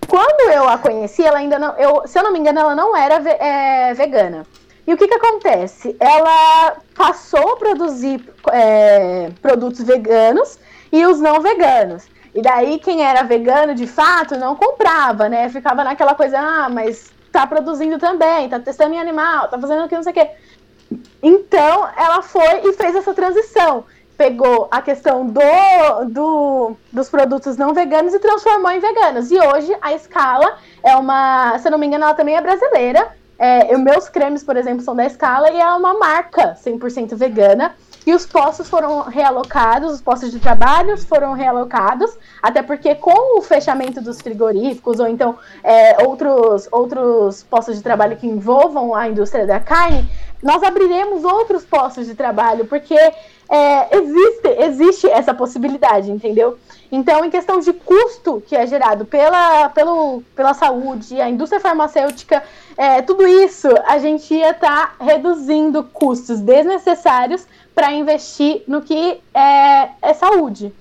Quando eu a conheci, ela ainda não, eu, se eu não me engano, ela não era ve, é, vegana. E o que, que acontece? Ela passou a produzir é, produtos veganos e os não veganos. E daí quem era vegano de fato não comprava, né? Ficava naquela coisa, ah, mas tá produzindo também, tá testando em animal, tá fazendo aquilo, não sei o quê. Então ela foi e fez essa transição. Pegou a questão do, do, dos produtos não veganos e transformou em veganos. E hoje a escala é uma, se eu não me engano, ela também é brasileira. É, meus cremes, por exemplo, são da Scala e é uma marca 100% vegana. E os postos foram realocados, os postos de trabalho foram realocados, até porque com o fechamento dos frigoríficos ou então é, outros, outros postos de trabalho que envolvam a indústria da carne, nós abriremos outros postos de trabalho, porque é, existe, existe essa possibilidade, entendeu? Então, em questão de custo que é gerado pela, pelo, pela saúde, a indústria farmacêutica, é, tudo isso, a gente ia estar tá reduzindo custos desnecessários para investir no que é, é saúde.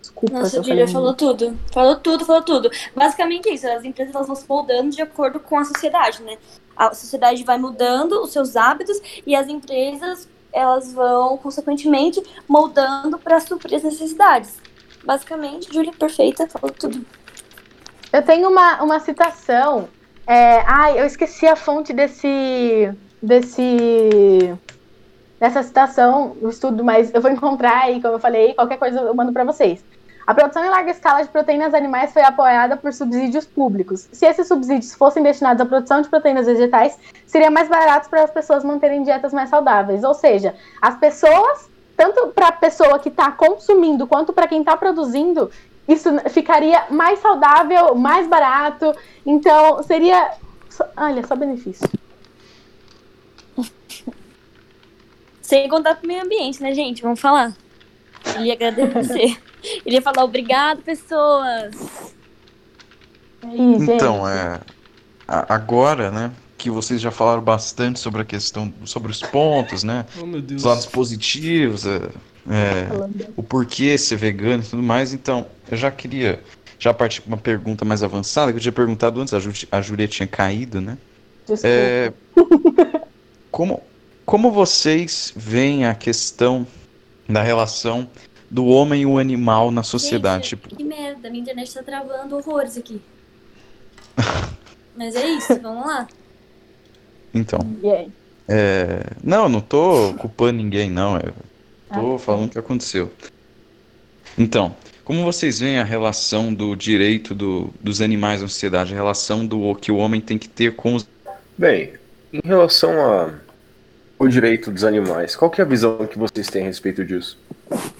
Desculpa, Nossa, Julia falou tudo. Falou tudo, falou tudo. Basicamente é isso. As empresas elas vão se moldando de acordo com a sociedade, né? A sociedade vai mudando os seus hábitos e as empresas elas vão, consequentemente, moldando para suprir as necessidades. Basicamente, Julia perfeita, falou tudo. Eu tenho uma, uma citação. É, ai, eu esqueci a fonte desse. desse. dessa citação, do estudo, mas eu vou encontrar e, como eu falei, qualquer coisa eu mando para vocês. A produção em larga escala de proteínas animais foi apoiada por subsídios públicos. Se esses subsídios fossem destinados à produção de proteínas vegetais, seria mais barato para as pessoas manterem dietas mais saudáveis. Ou seja, as pessoas, tanto para a pessoa que está consumindo quanto para quem está produzindo, isso ficaria mais saudável, mais barato. Então, seria. Olha, só benefício. Sem contar com o meio ambiente, né, gente? Vamos falar. E agradecer. Ele ia falar obrigado, pessoas. Então, é. Agora, né? Que vocês já falaram bastante sobre a questão, sobre os pontos, né? Oh, os lados positivos, é, é, o porquê ser vegano e tudo mais. Então, eu já queria já partir para uma pergunta mais avançada, que eu tinha perguntado antes, a, Ju, a Júlia tinha caído, né? É, como, como vocês veem a questão da relação do homem e o animal na sociedade. Gente, tipo... Que merda, minha internet tá travando horrores aqui. Mas é isso, vamos lá. Então. É... Não, não tô culpando ninguém, não. Eu tô ah, falando o que aconteceu. Então, como vocês veem a relação do direito do, dos animais na sociedade, a relação do que o homem tem que ter com os. Bem, em relação a o direito dos animais. Qual que é a visão que vocês têm a respeito disso?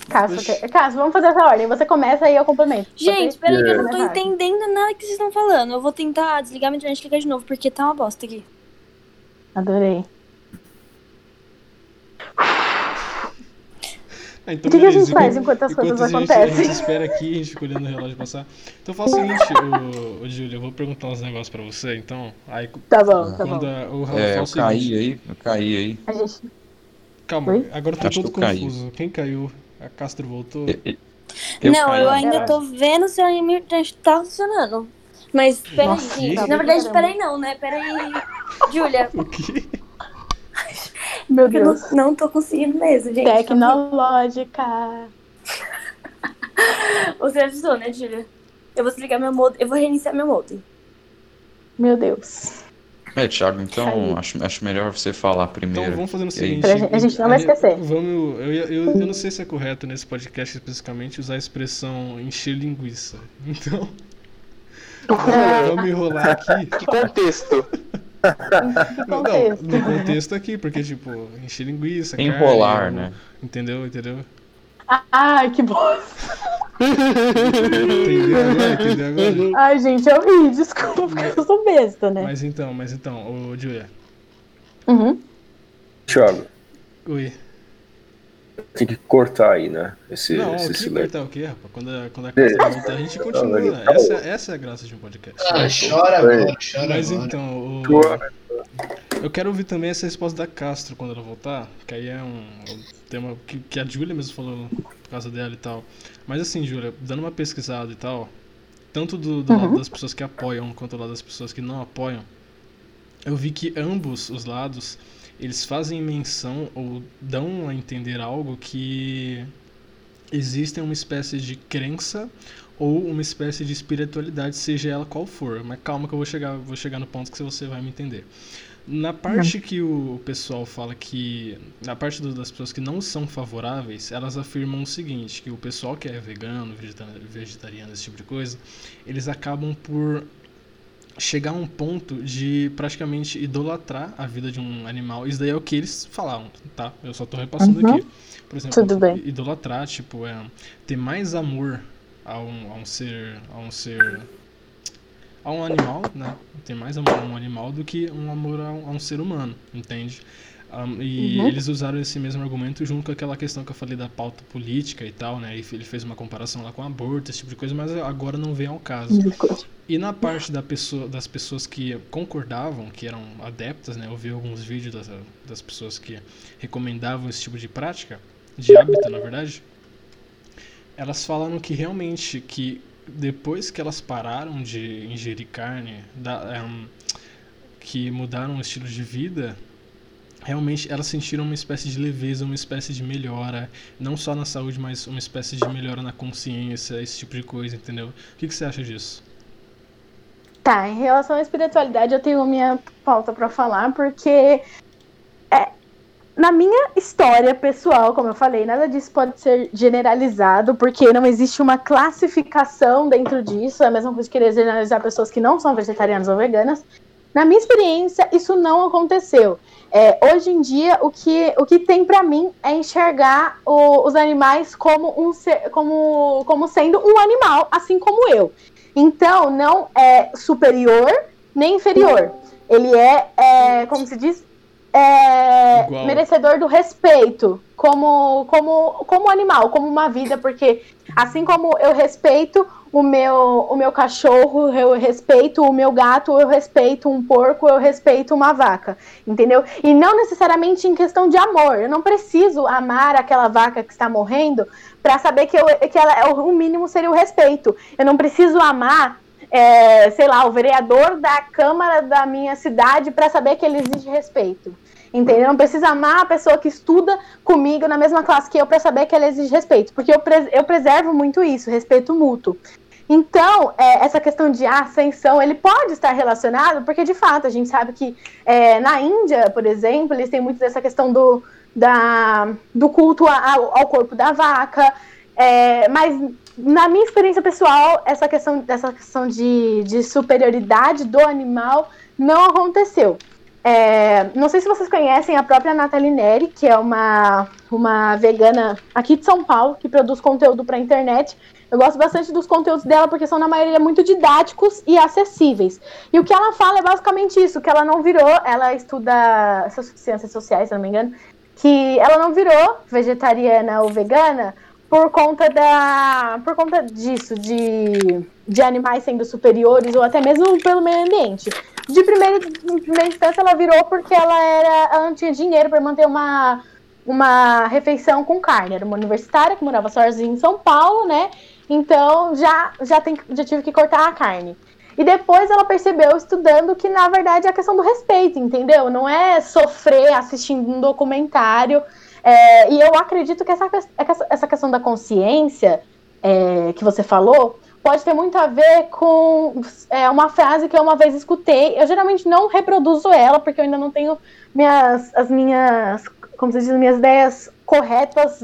Caso, Caso vamos fazer essa ordem. Você começa e eu complemento. Gente, peraí que eu não tô entendendo nada que vocês estão falando. Eu vou tentar desligar minha internet e ligar de novo, porque tá uma bosta aqui. Adorei. Ah, então, o que, que, a gente faz enquanto as enquanto coisas acontecem? A gente espera aqui, a gente fica olhando o relógio passar. Então faz o seguinte, ô, ô Júlia, eu vou perguntar uns negócios pra você, então. Aí, tá bom, tá bom. A, o Rafa é, eu caí aí, eu caí aí. A gente... Calma, Oi? agora eu tô Acho todo confuso. Caí. Quem caiu? A Castro voltou? Eu, eu não, caí. eu ainda tô vendo se a minha internet tá funcionando. Mas peraí, gente. Na verdade, peraí não, né? Peraí. Júlia. O quê? Meu Deus. Eu não, não tô conseguindo mesmo, gente. Tecnológica. Você avisou, né, Julia? Eu vou desligar meu modem. Eu vou reiniciar meu modem. Meu Deus. É, Thiago, então acho, acho melhor você falar primeiro. Então vamos fazer o aí? seguinte. Pra gente- a gente não vai esquecer. Vamos, eu, eu, eu não sei se é correto nesse podcast especificamente usar a expressão encher linguiça. Então. Vamos enrolar aqui. Que contexto? Não, contexto. no contexto aqui, porque, tipo, encher linguiça, carne, Enrolar, ou- né? Entendeu? Entendeu? Ai, que bosta. Entendeu agora? Entendeu agora? Ai, gente, eu ri, desculpa, porque eu sou besta, né? Mas então, mas então, ô Julia. Uhum. Thiago, Oi. Tem que cortar aí, né? Esse, Não, esse o que silêncio. cortar o quê, rapaz? Quando a, quando a casa voltar, a gente continua. Essa, essa é a graça de um podcast. Ah, chora agora, chora Mas agora. então, o... Chora. eu quero ouvir também essa resposta da Castro quando ela voltar, que aí é um, um tema que, que a Júlia mesmo falou por causa dela e tal. Mas assim, Júlia, dando uma pesquisada e tal, tanto do, do lado das pessoas que apoiam quanto do lado das pessoas que não apoiam, eu vi que ambos os lados eles fazem menção ou dão a entender algo que existe uma espécie de crença ou uma espécie de espiritualidade, seja ela qual for. Mas calma que eu vou chegar, vou chegar no ponto que você vai me entender. Na parte que o pessoal fala que. Na parte do- das pessoas que não são favoráveis, elas afirmam o seguinte: que o pessoal que é vegano, vegeta- vegetariano, esse tipo de coisa, eles acabam por chegar a um ponto de praticamente idolatrar a vida de um animal. Isso daí é o que eles falaram, tá? Eu só tô repassando Uhum. aqui. Por exemplo, idolatrar, tipo, é ter mais amor a um, a um ser. a um ser. a um animal, né? Ter mais amor a um animal do que um amor a um, a um ser humano, entende? Um, e Uhum. eles usaram esse mesmo argumento junto com aquela questão que eu falei da pauta política e tal, né? E ele fez uma comparação lá com aborto, esse tipo de coisa, mas agora não vem ao caso. E na parte da pessoa, das pessoas que concordavam, que eram adeptas, né? Eu vi alguns vídeos das, das pessoas que recomendavam esse tipo de prática, de hábito, na verdade. Elas falaram que realmente que depois que elas pararam de ingerir carne, da, ehm, que mudaram o estilo de vida, realmente elas sentiram uma espécie de leveza, uma espécie de melhora, não só na saúde, mas uma espécie de melhora na consciência, esse tipo de coisa, entendeu? O que, que você acha disso? Tá, em relação à espiritualidade, eu tenho minha pauta pra falar, porque é, na minha história pessoal, como eu falei, nada disso pode ser generalizado, porque não existe uma classificação dentro disso. É a mesma coisa que querer generalizar pessoas que não são vegetarianas ou veganas. Na minha experiência, isso não aconteceu. É, hoje em dia, o que, o que tem pra mim é enxergar o- os animais como, um ser, como, como sendo um animal, assim como eu. Então, não é superior nem inferior. Ele é, é, como se diz, é, merecedor do respeito como, como, como animal, como uma vida, porque assim como eu respeito o meu, o meu cachorro, eu respeito o meu gato, eu respeito um porco, eu respeito uma vaca, entendeu? E não necessariamente em questão de amor. Eu não preciso amar aquela vaca que está morrendo para saber que, eu, que ela, é o mínimo seria o respeito. Eu não preciso amar, é, sei lá, o vereador da Câmara da minha cidade para saber que ele exige respeito. Entendeu? Não precisa amar a pessoa que estuda comigo na mesma classe que eu para saber que ela exige respeito. Porque eu, pres eu preservo muito isso, respeito mútuo. Então, é, essa questão de ascensão, ele pode estar relacionado, porque de fato a gente sabe que é, na Índia, por exemplo, eles têm muito dessa questão do, da, do culto ao, ao corpo da vaca. É, mas na minha experiência pessoal, essa questão, essa questão de, de superioridade do animal não aconteceu. É, não sei se vocês conhecem a própria Nathalie Neri, que é uma, uma vegana aqui de São Paulo, que produz conteúdo para a internet. Eu gosto bastante dos conteúdos dela porque são, na maioria, muito didáticos e acessíveis. E o que ela fala é basicamente isso, que ela não virou, ela estuda ciências sociais, se não me engano, que ela não virou vegetariana ou vegana por conta da por conta disso de, de animais sendo superiores ou até mesmo pelo meio ambiente de primeira, em primeira instância ela virou porque ela era ela não tinha dinheiro para manter uma uma refeição com carne era uma universitária que morava sozinha em São Paulo né então já já tem já tive que cortar a carne e depois ela percebeu, estudando, que na verdade é a questão do respeito, entendeu? Não é sofrer assistindo um documentário. É, e eu acredito que essa, essa questão da consciência é, que você falou, pode ter muito a ver com é, uma frase que eu uma vez escutei. Eu geralmente não reproduzo ela, porque eu ainda não tenho minhas, as minhas, como se diz, minhas ideias corretas,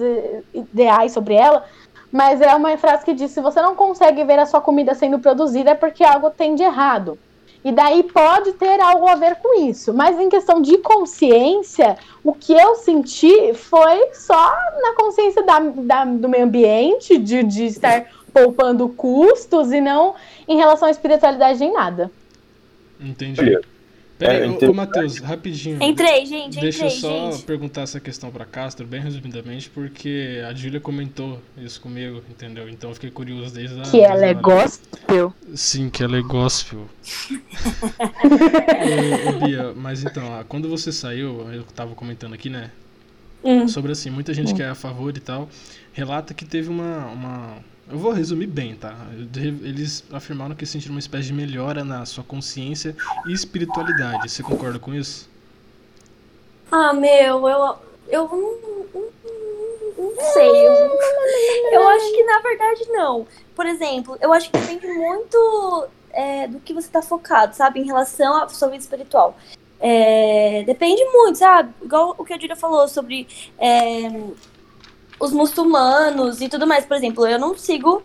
ideais sobre ela. Mas é uma frase que diz: se você não consegue ver a sua comida sendo produzida, é porque algo tem de errado. E daí pode ter algo a ver com isso. Mas em questão de consciência, o que eu senti foi só na consciência da, da do meio ambiente, de, de estar poupando custos e não em relação à espiritualidade em nada. Entendi. Peraí, é, ô, ô Matheus, rapidinho. Entrei, gente, Deixa entrei, eu só gente. perguntar essa questão pra Castro, bem resumidamente, porque a Júlia comentou isso comigo, entendeu? Então eu fiquei curioso desde a. Que ela é gospel. Sim, que ela é gospel. ô, ô, Bia, mas então, ó, quando você saiu, eu tava comentando aqui, né? Hum. Sobre assim, muita gente que é a favor e tal, relata que teve uma, uma eu vou resumir bem, tá? Eles afirmaram que sentiram uma espécie de melhora na sua consciência e espiritualidade. Você concorda com isso? Ah, meu, eu, eu não, não, não sei. Eu, eu acho que na verdade não. Por exemplo, eu acho que depende muito é, do que você tá focado, sabe? Em relação à sua vida espiritual. É, depende muito, sabe? Igual o que a Julia falou sobre. É, os muçulmanos e tudo mais. Por exemplo, eu não sigo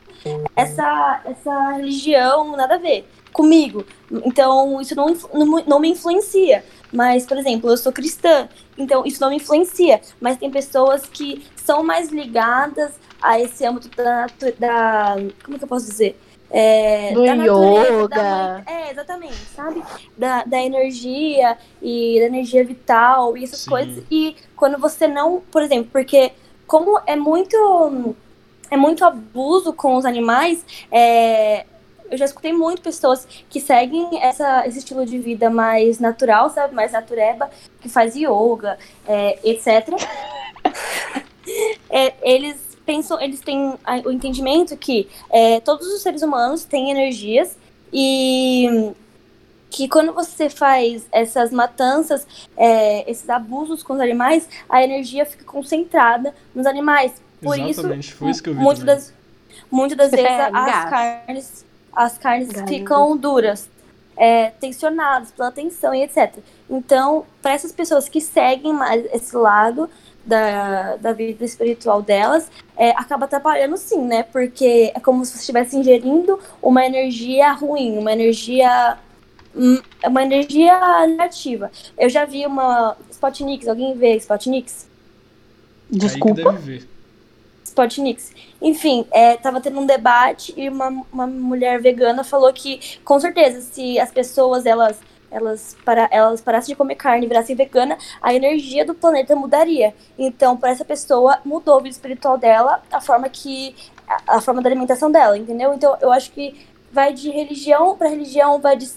essa, essa religião, nada a ver comigo. Então, isso não, não, não me influencia. Mas, por exemplo, eu sou cristã, então isso não me influencia. Mas tem pessoas que são mais ligadas a esse âmbito da. da como é que eu posso dizer? É, Do da natureza, yoga. da- é, exatamente, sabe? Da, da energia e da energia vital e essas Sim. coisas. E quando você não, por exemplo, porque como é muito é muito abuso com os animais, é, eu já escutei muito pessoas que seguem essa, esse estilo de vida mais natural, sabe? Mais natureba, que faz yoga, é, etc. É, eles pensam, eles têm o entendimento que é, todos os seres humanos têm energias e que quando você faz essas matanças, é, esses abusos com os animais, a energia fica concentrada nos animais. Por Exatamente, isso, foi isso que eu vi muitas das, muitas das vezes É, as carnes, as carnes ficam duras, é, tensionadas pela tensão e etc. Então, para essas pessoas que seguem mais esse lado da, da vida espiritual delas, é, acaba atrapalhando sim, né? Porque é como se você estivesse ingerindo uma energia ruim, uma energia uma energia negativa. Eu já vi uma Spotnix, alguém vê Spotnix? Desculpa. Kaique deve ver. Spotnix. Enfim, é, tava tendo um debate e uma, uma mulher vegana falou que, com certeza, se as pessoas elas, elas, para, elas parassem de comer carne e virassem vegana, a energia do planeta mudaria. Então, para essa pessoa, mudou vida espiritual dela, a forma que. a, a forma da alimentação dela, entendeu? Então, eu acho que vai de religião para religião, vai de,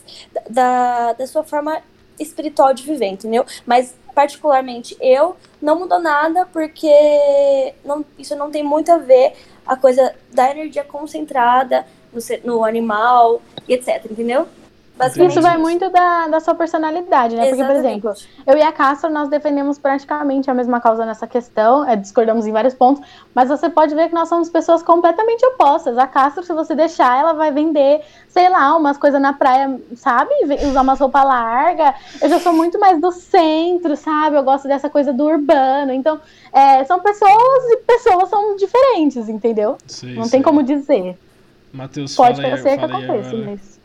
da, da sua forma espiritual de viver, entendeu? Mas, particularmente, eu não mudou nada porque não, isso não tem muito a ver a coisa da energia concentrada no, no animal e etc, entendeu? Basicamente Isso vai muito da, da sua personalidade, né? Porque, por Exatamente. exemplo, eu e a Castro, nós defendemos praticamente a mesma causa nessa questão, é, discordamos em vários pontos, mas você pode ver que nós somos pessoas completamente opostas. A Castro, se você deixar, ela vai vender, sei lá, umas coisas na praia, sabe? Usar umas roupas largas. Eu já sou muito mais do centro, sabe? Eu gosto dessa coisa do urbano. Então, é, são pessoas e pessoas são diferentes, entendeu? Sei, Não sei. tem como dizer. Matheus, Pode fala aí, ser que aconteça, mas.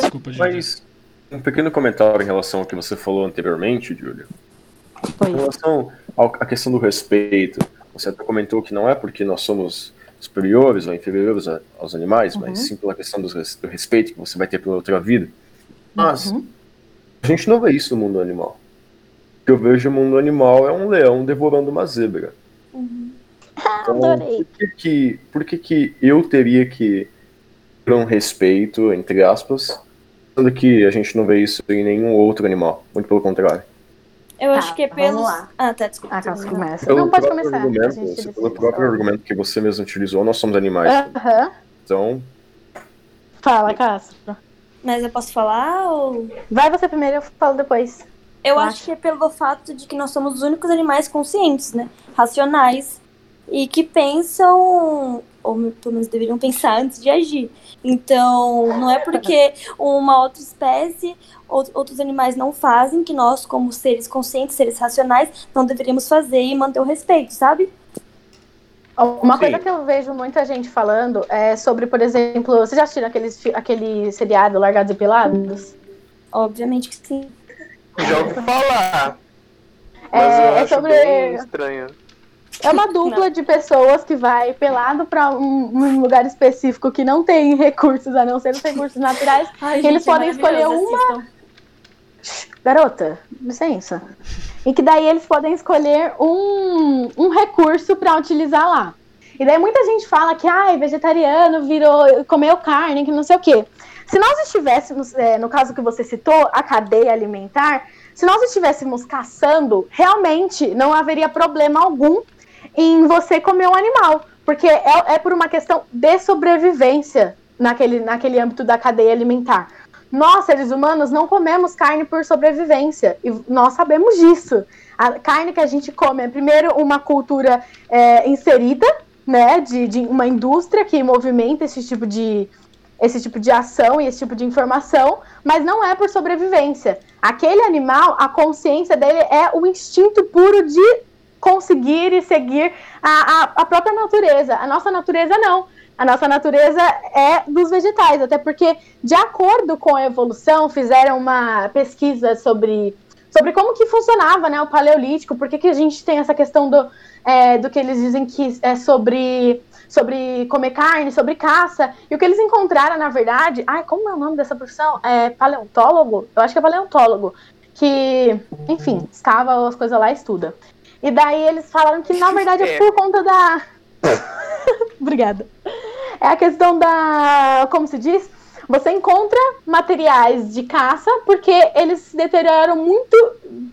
Desculpa, Júlia. Mas um pequeno comentário em relação ao que você falou anteriormente, Júlia. Foi. Em relação à questão do respeito, você até comentou que não é porque nós somos superiores ou inferiores a- aos animais, Uhum. mas sim pela questão do, do respeito que você vai ter pela outra vida. Mas Uhum. a gente não vê isso no mundo animal. O que eu vejo no mundo animal é um leão devorando uma zebra. Então, Adorei. por que que, por que que eu teria que um respeito, entre aspas, sendo que a gente não vê isso em nenhum outro animal? Muito pelo contrário. Eu Tá, acho que é lá. Ah, tá, desculpa. A Castro começa. Pelo Não, pode começar. a argumento, pelo próprio argumento que você mesmo utilizou, nós somos animais. Aham. Então, Fala, Castro. Mas eu posso falar ou. Vai você primeiro, eu falo depois. Eu Eu acho acho. que é pelo fato de que nós somos os únicos animais conscientes, né? Racionais. E que pensam ou pelo menos deveriam pensar antes de agir. Então, não é porque uma outra espécie, outros animais não fazem, que nós, como seres conscientes, seres racionais, não deveríamos fazer e manter o respeito, sabe? Uma Sim. coisa que eu vejo muita gente falando é sobre, por exemplo, vocês já assistiram aqueles, aquele seriado Largados e Pelados? Obviamente que sim. Já ouvi falar. É, é sobre. estranho. É uma dupla de pessoas que vai pelado para um, um, lugar específico que não tem recursos, a não ser os recursos naturais. Ai, gente, eles podem escolher uma. Assistam. Garota, licença. E que daí eles podem escolher um, um recurso para utilizar lá. E daí muita gente fala que ai, vegetariano virou, comeu carne, que não sei o quê. Se nós estivéssemos, é, no caso que você citou, a cadeia alimentar, se nós estivéssemos caçando, realmente não haveria problema algum em você comer um animal, porque é, é por uma questão de sobrevivência naquele, naquele âmbito da cadeia alimentar. Nós, seres humanos, não comemos carne por sobrevivência, e nós sabemos disso. A carne que a gente come é, primeiro, uma cultura é, inserida, né, de, de uma indústria que movimenta esse tipo de, esse tipo de ação e esse tipo de informação, mas não é por sobrevivência. Aquele animal, a consciência dele é o instinto puro de conseguir e seguir a, a, a própria natureza. A nossa natureza não. A nossa natureza é dos vegetais, até porque, de acordo com a evolução, fizeram uma pesquisa sobre, sobre como que funcionava né, o paleolítico, por que, a gente tem essa questão do, é, do que eles dizem que é sobre sobre comer carne, sobre caça. E o que eles encontraram, na verdade, ai, como é o nome dessa profissão? É paleontólogo? Eu acho que é paleontólogo. Que, enfim, escava as coisas lá e estuda. E daí eles falaram que, na verdade, é por conta da. Obrigada. É a questão da. Como se diz? Você encontra materiais de caça porque eles se deterioram muito,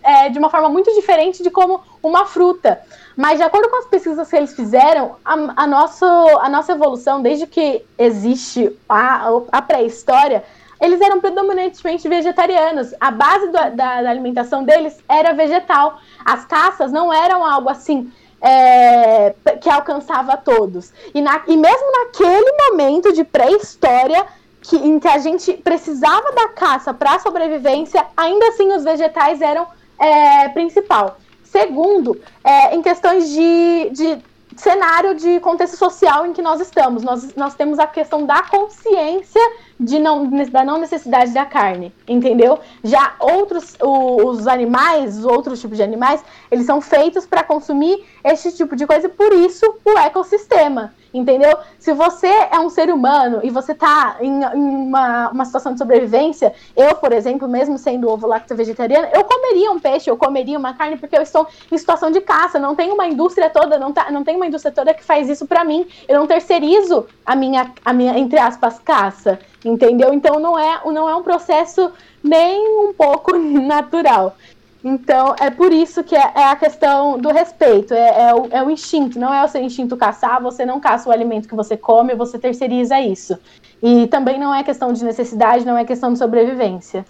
é, de uma forma muito diferente de como uma fruta. Mas, de acordo com as pesquisas que eles fizeram, a, a, nosso, a nossa evolução, desde que existe a, a pré-história, eles eram predominantemente vegetarianos. A base do, da, da, alimentação deles era vegetal. As caças não eram algo assim é, que alcançava todos. E, na, e mesmo naquele momento de pré-história, que, em que a gente precisava da caça para sobrevivência, ainda assim os vegetais eram é, principal. Segundo, é, em questões de, de cenário de contexto social em que nós estamos. Nós, nós temos a questão da consciência de não, da não necessidade da carne, entendeu? Já outros, o, os animais, os outros tipos de animais, eles são feitos para consumir esse tipo de coisa, por isso o ecossistema entendeu? Se você é um ser humano e você está em, em uma, uma, situação de sobrevivência, eu, por exemplo, mesmo sendo ovo lacto vegetariana, eu comeria um peixe, eu comeria uma carne, porque eu estou em situação de caça, não tem uma indústria toda, não, tá, não tem uma indústria toda que faz isso para mim, eu não terceirizo a minha, a minha, entre aspas, caça, entendeu? Então não é, não é um processo nem um pouco natural. Então, é por isso que é, é a questão do respeito, é, é, o, é, o, instinto, não é o seu instinto caçar, você não caça o alimento que você come, você terceiriza isso. E também não é questão de necessidade, não é questão de sobrevivência.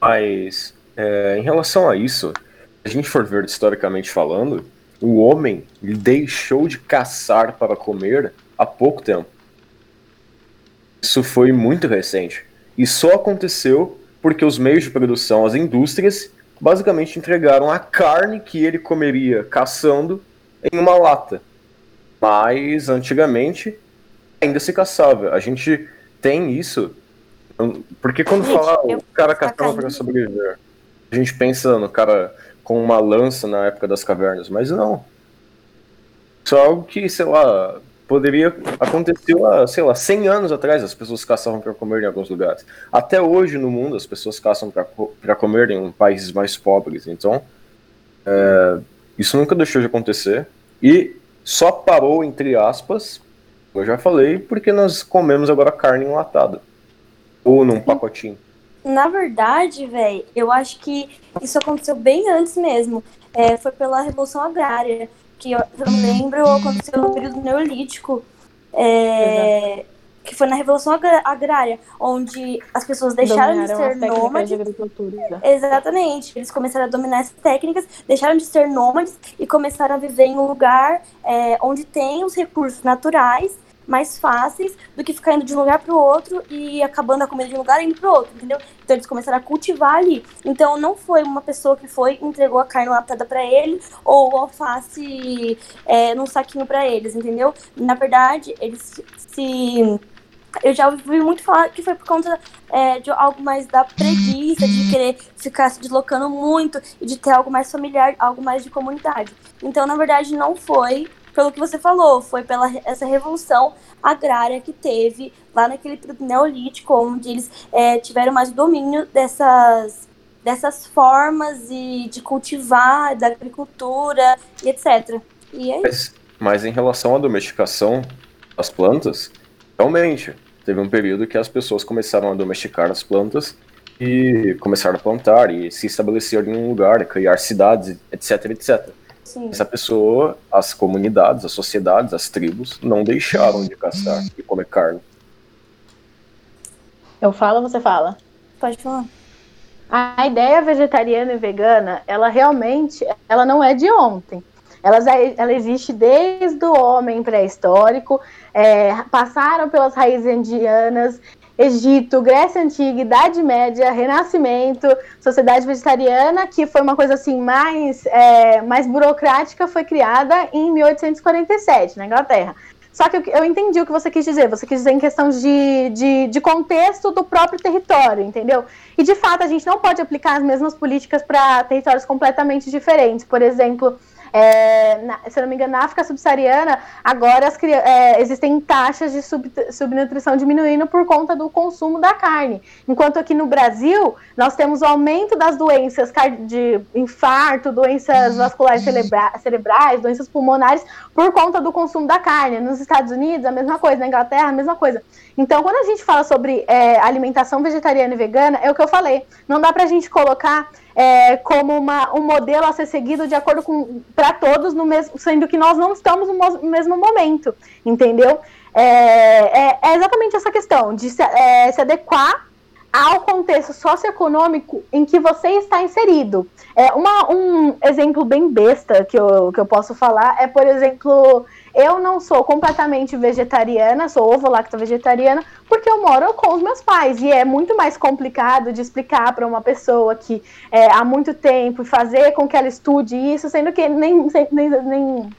Mas, é, em relação a isso, se a gente for ver historicamente falando, o homem deixou de caçar para comer há pouco tempo. Isso foi muito recente. E só aconteceu porque os meios de produção, as indústrias, basicamente entregaram a carne que ele comeria caçando em uma lata. Mas antigamente ainda se caçava. A gente tem isso. Porque quando fala o cara caçava para sobreviver, a gente pensa no cara com uma lança na época das cavernas, mas não. Isso é algo que, sei lá, poderia acontecer há, sei lá, 100 anos atrás, as pessoas caçavam para comer em alguns lugares. Até hoje no mundo as pessoas caçam para comer em países mais pobres. Então, é, isso nunca deixou de acontecer e só parou entre aspas, eu já falei, porque nós comemos agora carne enlatada ou num pacotinho. Na verdade, velho, eu acho que isso aconteceu bem antes mesmo. É, foi pela Revolução Agrária que eu, lembro, aconteceu no período neolítico, é, que foi na Revolução Agrária, onde as pessoas deixaram de ser nômades. De Exatamente. Eles começaram a dominar essas técnicas, deixaram de ser nômades e começaram a viver em um lugar é, onde tem os recursos naturais mais fáceis do que ficar indo de um lugar para o outro e acabando a comida de um lugar e indo para o outro, entendeu? Então eles começaram a cultivar ali. Então não foi uma pessoa que foi entregou a carne latada para ele ou o alface é, num saquinho para eles, entendeu? Na verdade, eles se eu já ouvi muito falar que foi por conta é, de algo mais da preguiça, de querer ficar se deslocando muito e de ter algo mais familiar, algo mais de comunidade. Então, na verdade, não foi pelo que você falou, foi pela essa revolução agrária que teve lá naquele período neolítico, onde eles é, tiveram mais domínio dessas, dessas formas e de cultivar, da agricultura e etc. E é mas, mas em relação à domesticação das plantas, realmente, teve um período que as pessoas começaram a domesticar as plantas e começaram a plantar e se estabelecer em um lugar, criar cidades, etc, etc. Sim. Essa pessoa, as comunidades, as sociedades, as tribos, não deixaram de caçar e comer carne. Eu falo ou você fala? Pode falar. A ideia vegetariana e vegana, ela realmente, ela não é de ontem. Ela, ela existe desde o homem pré-histórico, é, passaram pelas raízes indianas Egito, Grécia Antiga, Idade Média, Renascimento, Sociedade Vegetariana, que foi uma coisa assim mais, é, mais burocrática, foi criada em 1847, na Inglaterra. Só que eu entendi o que você quis dizer. Você quis dizer em questão de, de, de contexto do próprio território, entendeu? E de fato, a gente não pode aplicar as mesmas políticas para territórios completamente diferentes. Por exemplo, é, na, se não me engano, na África subsaariana, agora as, é, existem taxas de sub, subnutrição diminuindo por conta do consumo da carne. Enquanto aqui no Brasil, nós temos o aumento das doenças de infarto, doenças vasculares cerebra, cerebrais, doenças pulmonares, por conta do consumo da carne. Nos Estados Unidos, a mesma coisa, na Inglaterra, a mesma coisa. Então, quando a gente fala sobre é, alimentação vegetariana e vegana, é o que eu falei. Não dá pra gente colocar é, como uma, um modelo a ser seguido de acordo com para todos no mesmo, sendo que nós não estamos no mesmo momento, entendeu? É, é, é exatamente essa questão de se, é, se, adequar ao contexto socioeconômico em que você está inserido. É, uma, um exemplo bem besta que eu, que eu posso falar é, por exemplo, eu não sou completamente vegetariana, sou ovo-lacto vegetariana, porque eu moro com os meus pais. E é muito mais complicado de explicar para uma pessoa que é, há muito tempo fazer com que ela estude isso, sendo que nem, nem, nem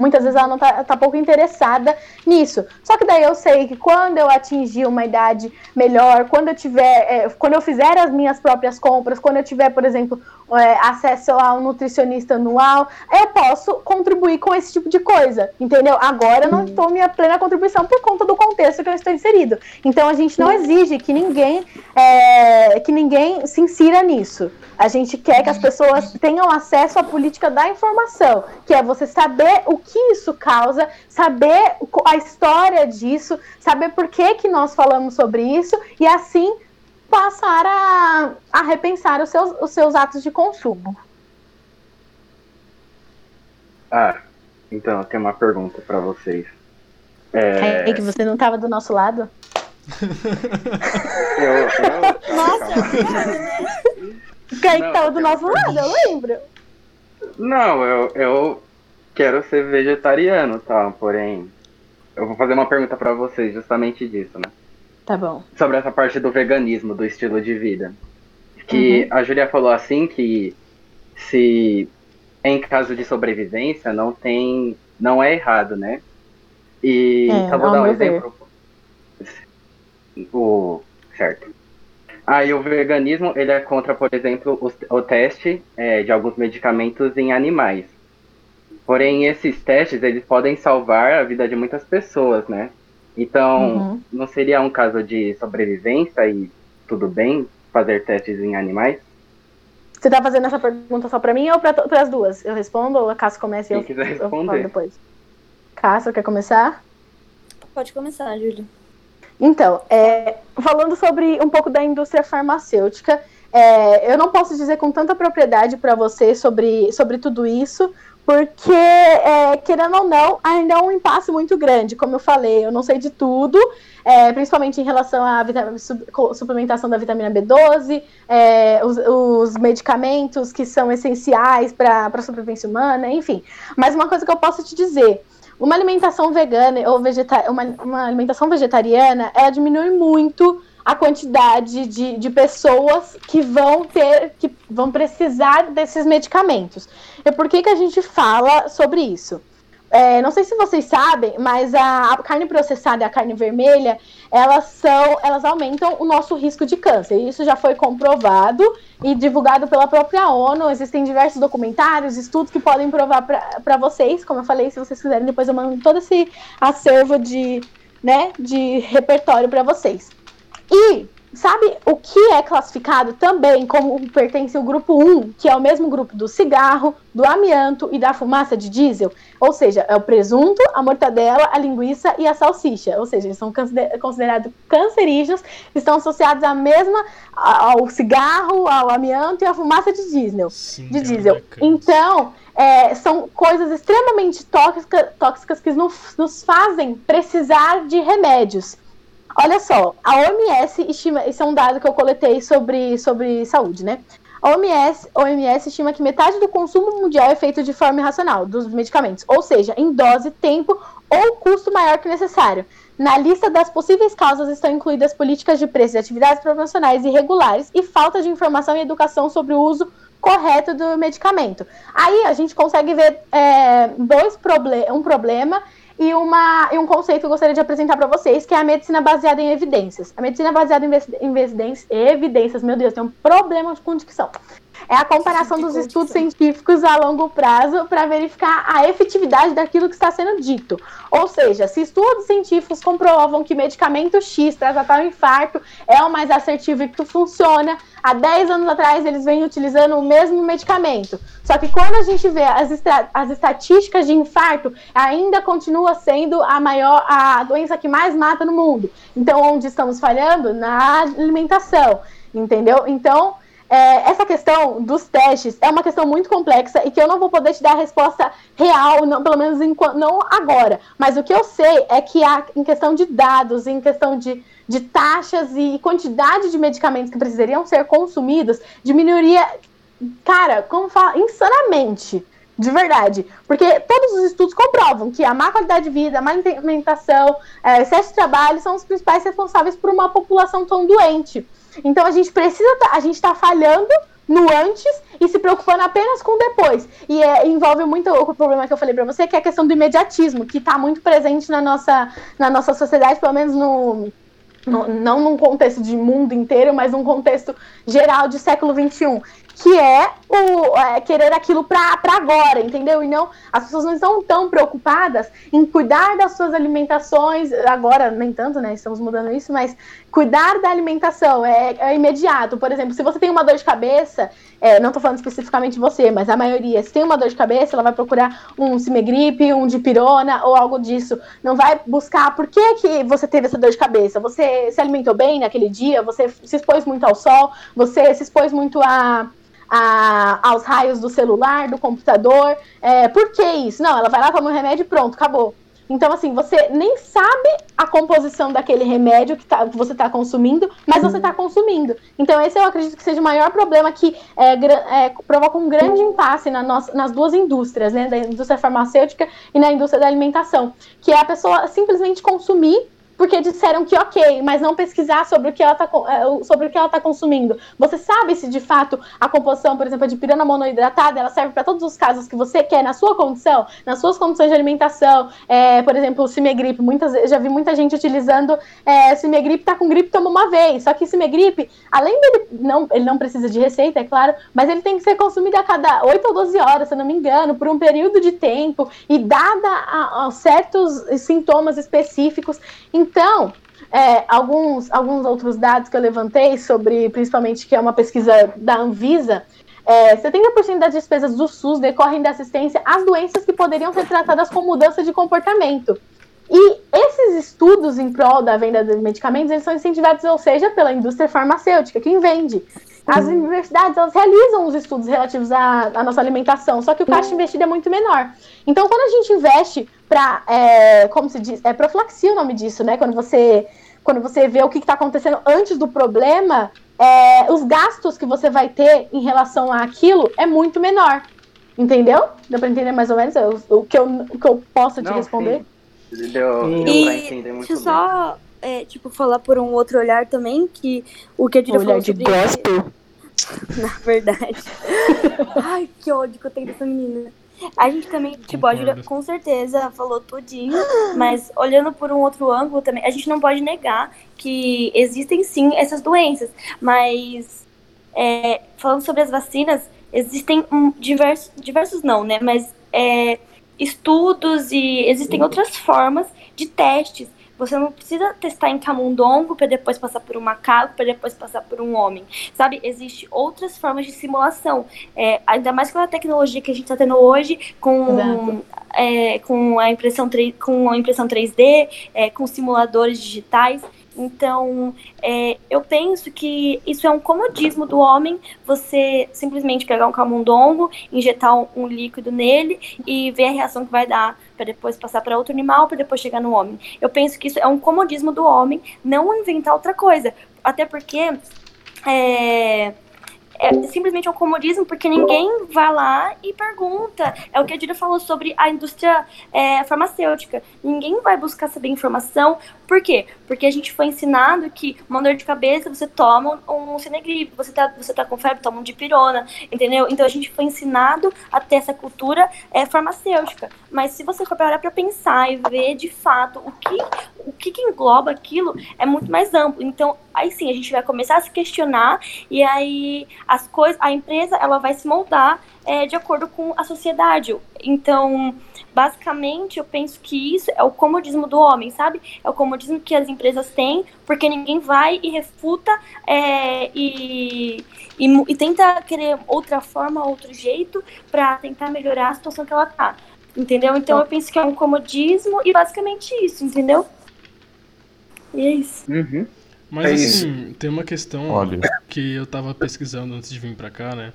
muitas vezes ela não tá, tá pouco interessada nisso. Só que daí eu sei que quando eu atingir uma idade melhor, quando eu tiver, é, quando eu fizer as minhas próprias compras, quando eu tiver, por exemplo, é, acesso a um nutricionista anual, eu posso contribuir com esse tipo de coisa, entendeu? Agora eu não estou minha plena contribuição por conta do contexto que eu estou inserido. Então a gente não exige que ninguém, é, que ninguém se insira nisso. A gente quer que as pessoas tenham acesso à política da informação, que é você saber o que isso causa, saber a história disso, saber por que, que nós falamos sobre isso e assim passar a, a repensar os seus, os seus atos de consumo. Ah, então eu tenho uma pergunta para vocês. É... é que você não estava do nosso lado? eu, eu... Nossa! Quem estava do nosso lado, eu lembro. Não, eu, eu quero ser vegetariano, tá? Porém, eu vou fazer uma pergunta para vocês justamente disso, né? Tá bom. Sobre essa parte do veganismo, do estilo de vida. Que uhum. a Julia falou assim que se em caso de sobrevivência não tem. não é errado, né? E é, só vou dar um exemplo. O. Certo. Aí o veganismo ele é contra, por exemplo, o, o teste é, de alguns medicamentos em animais. Porém, esses testes eles podem salvar a vida de muitas pessoas, né? Então, uhum. não seria um caso de sobrevivência e tudo bem fazer testes em animais? Você tá fazendo essa pergunta só para mim ou para as duas? Eu respondo ou a Cássia começa e eu, quiser responder. eu falo depois? Cássia, quer começar? Pode começar, Júlia. Então, é, falando sobre um pouco da indústria farmacêutica, é, eu não posso dizer com tanta propriedade para você sobre, sobre tudo isso, porque, é, querendo ou não, ainda é um impasse muito grande. Como eu falei, eu não sei de tudo, é, principalmente em relação à suplementação da vitamina B12, é, os, os, medicamentos que são essenciais para a sobrevivência humana, enfim. Mas uma coisa que eu posso te dizer uma alimentação vegana ou uma, uma alimentação vegetariana, ela diminui muito a quantidade de, de pessoas que vão ter, que vão precisar desses medicamentos. E por que, que a gente fala sobre isso? É, não sei se vocês sabem, mas a, a, carne processada e a carne vermelha, elas são, elas aumentam o nosso risco de câncer. Isso já foi comprovado e divulgado pela própria ONU. Existem diversos documentários, estudos que podem provar para vocês. Como eu falei, se vocês quiserem, depois eu mando todo esse acervo de, né, de repertório para vocês. E Sabe o que é classificado também como pertence ao grupo 1, que é o mesmo grupo do cigarro, do amianto e da fumaça de diesel? Ou seja, é o presunto, a mortadela, a linguiça e a salsicha. Ou seja, eles são considerados cancerígenos, estão associados à mesma ao cigarro, ao amianto e à fumaça de diesel. Sim, de diesel. Então, é, são coisas extremamente tóxica, tóxicas que nos, nos fazem precisar de remédios. Olha só, a OMS estima, esse é um dado que eu coletei sobre, sobre saúde, né? A OMS, OMS estima que metade do consumo mundial é feito de forma irracional dos medicamentos, ou seja, em dose, tempo ou custo maior que necessário. Na lista das possíveis causas estão incluídas políticas de preços de atividades promocionais irregulares e falta de informação e educação sobre o uso correto do medicamento. Aí a gente consegue ver é, dois proble um problema e, uma, e um conceito que eu gostaria de apresentar para vocês, que é a medicina baseada em evidências. A medicina baseada em evidências, evidências meu Deus, tem um problema com dicção. É a comparação dos estudos científicos a longo prazo para verificar a efetividade daquilo que está sendo dito. Ou seja, se estudos científicos comprovam que medicamento X para tratar o infarto é o mais assertivo e que funciona, há 10 anos atrás eles vêm utilizando o mesmo medicamento. Só que quando a gente vê as, as estatísticas de infarto, ainda continua sendo a maior, a doença que mais mata no mundo. Então, onde estamos falhando? Na alimentação, entendeu? Então, é, essa questão dos testes é uma questão muito complexa e que eu não vou poder te dar a resposta real, não, pelo menos não agora. Mas o que eu sei é que há, em questão de dados, em questão de, de taxas e quantidade de medicamentos que precisariam ser consumidos, diminuiria, cara, como fala, insanamente. De verdade. Porque todos os estudos comprovam que a má qualidade de vida, a má alimentação, é, excesso de trabalho são os principais responsáveis por uma população tão doente. Então a gente precisa, tá, a gente está falhando no antes e se preocupando apenas com o depois. E é, envolve muito o problema que eu falei para você, que é a questão do imediatismo, que está muito presente na nossa, na nossa sociedade, pelo menos no, não num contexto de mundo inteiro, mas num contexto geral de século XXI que é o é, querer aquilo para agora, entendeu? E não, as pessoas não estão tão preocupadas em cuidar das suas alimentações, agora nem tanto, né? Estamos mudando isso, mas cuidar da alimentação é, é imediato. Por exemplo, se você tem uma dor de cabeça, é, não estou falando especificamente você, mas a maioria, se tem uma dor de cabeça, ela vai procurar um Cimegripe, um dipirona ou algo disso. Não vai buscar por que, que você teve essa dor de cabeça. Você se alimentou bem naquele dia, você se expôs muito ao sol, você se expôs muito a a, aos raios do celular, do computador. É, por que isso? Não, ela vai lá, toma um remédio e pronto, acabou. Então, assim, você nem sabe a composição daquele remédio que, tá, que você está consumindo, mas você está consumindo. Então, esse eu acredito que seja o maior problema que é, é, provoca um grande impasse na nossa, nas duas indústrias, né? Da indústria farmacêutica e na indústria da alimentação. Que é a pessoa simplesmente consumir porque disseram que ok, mas não pesquisar sobre o que ela está é, sobre o que ela tá consumindo. Você sabe se de fato a composição, por exemplo, de pirana monoidratada, ela serve para todos os casos que você quer na sua condição, nas suas condições de alimentação. É, por exemplo, Cimegripe, muitas já vi muita gente utilizando é, Cimegripe, tá com gripe, toma uma vez. Só que Cimegripe, além dele não, ele não precisa de receita, é claro, mas ele tem que ser consumido a cada 8 ou 12 horas, se eu não me engano, por um período de tempo e dada a, a certos sintomas específicos. Então, é, alguns, alguns outros dados que eu levantei sobre, principalmente, que é uma pesquisa da Anvisa, é, 70% das despesas do SUS decorrem da assistência às doenças que poderiam ser tratadas com mudança de comportamento. E esses estudos em prol da venda de medicamentos, eles são incentivados, ou seja, pela indústria farmacêutica, quem vende. As universidades, elas realizam os estudos relativos à, à nossa alimentação, só que o caixa investido é muito menor. Então, quando a gente investe para, é, como se diz, é profilaxia o nome disso, né? Quando você, quando você vê o que está acontecendo antes do problema, é, os gastos que você vai ter em relação àquilo é muito menor. Entendeu? Deu pra entender mais ou menos o, o que, eu, o que eu posso te Não, responder? sim. Deu, deu pra E entender muito deixa eu só, é, tipo, falar por um outro olhar também, que o que a Dira Olhar falou de sobre... gospel. Na verdade. Ai, que ódio que eu tenho dessa menina. A gente também, tipo, a Júlia Concordo. com certeza falou tudinho, mas olhando por um outro ângulo também, a gente não pode negar que existem sim essas doenças, mas é, falando sobre as vacinas, existem um, diversos, diversos não, né, mas é, estudos e existem outras formas de testes. Você não precisa testar em camundongo para depois passar por um macaco, para depois passar por um homem. Sabe? Existem outras formas de simulação. É, ainda mais com a tecnologia que a gente está tendo hoje, com, é, com, a impressão 3, com a impressão 3D, é, com simuladores digitais. Então, é, eu penso que isso é um comodismo do homem, você simplesmente pegar um camundongo, injetar um, um líquido nele e ver a reação que vai dar para depois passar para outro animal, para depois chegar no homem. Eu penso que isso é um comodismo do homem, não inventar outra coisa. Até porque é, é simplesmente um comodismo, porque ninguém vai lá e pergunta. É o que a Dira falou sobre a indústria é, farmacêutica. Ninguém vai buscar saber informação. Por quê? Porque a gente foi ensinado que uma dor de cabeça você toma um, Cinegripe, você tá, você tá com febre, toma um dipirona, entendeu? Então a gente foi ensinado a ter essa cultura é, farmacêutica. Mas se você for parar para pensar e ver de fato o que, o que, que engloba aquilo, é muito mais amplo. Então, aí sim, a gente vai começar a se questionar e aí as coisas, a empresa ela vai se moldar é, de acordo com a sociedade. Então, basicamente, eu penso que isso é o comodismo do homem, sabe? É o comodismo que as empresas têm, porque ninguém vai e refuta é, e, e, e tenta querer outra forma, outro jeito, para tentar melhorar a situação que ela tá. Entendeu? Então eu penso que é um comodismo e basicamente isso, entendeu? E é isso. Uhum. Mas É isso. assim, tem uma questão Olha. que eu tava pesquisando antes de vir pra cá, né?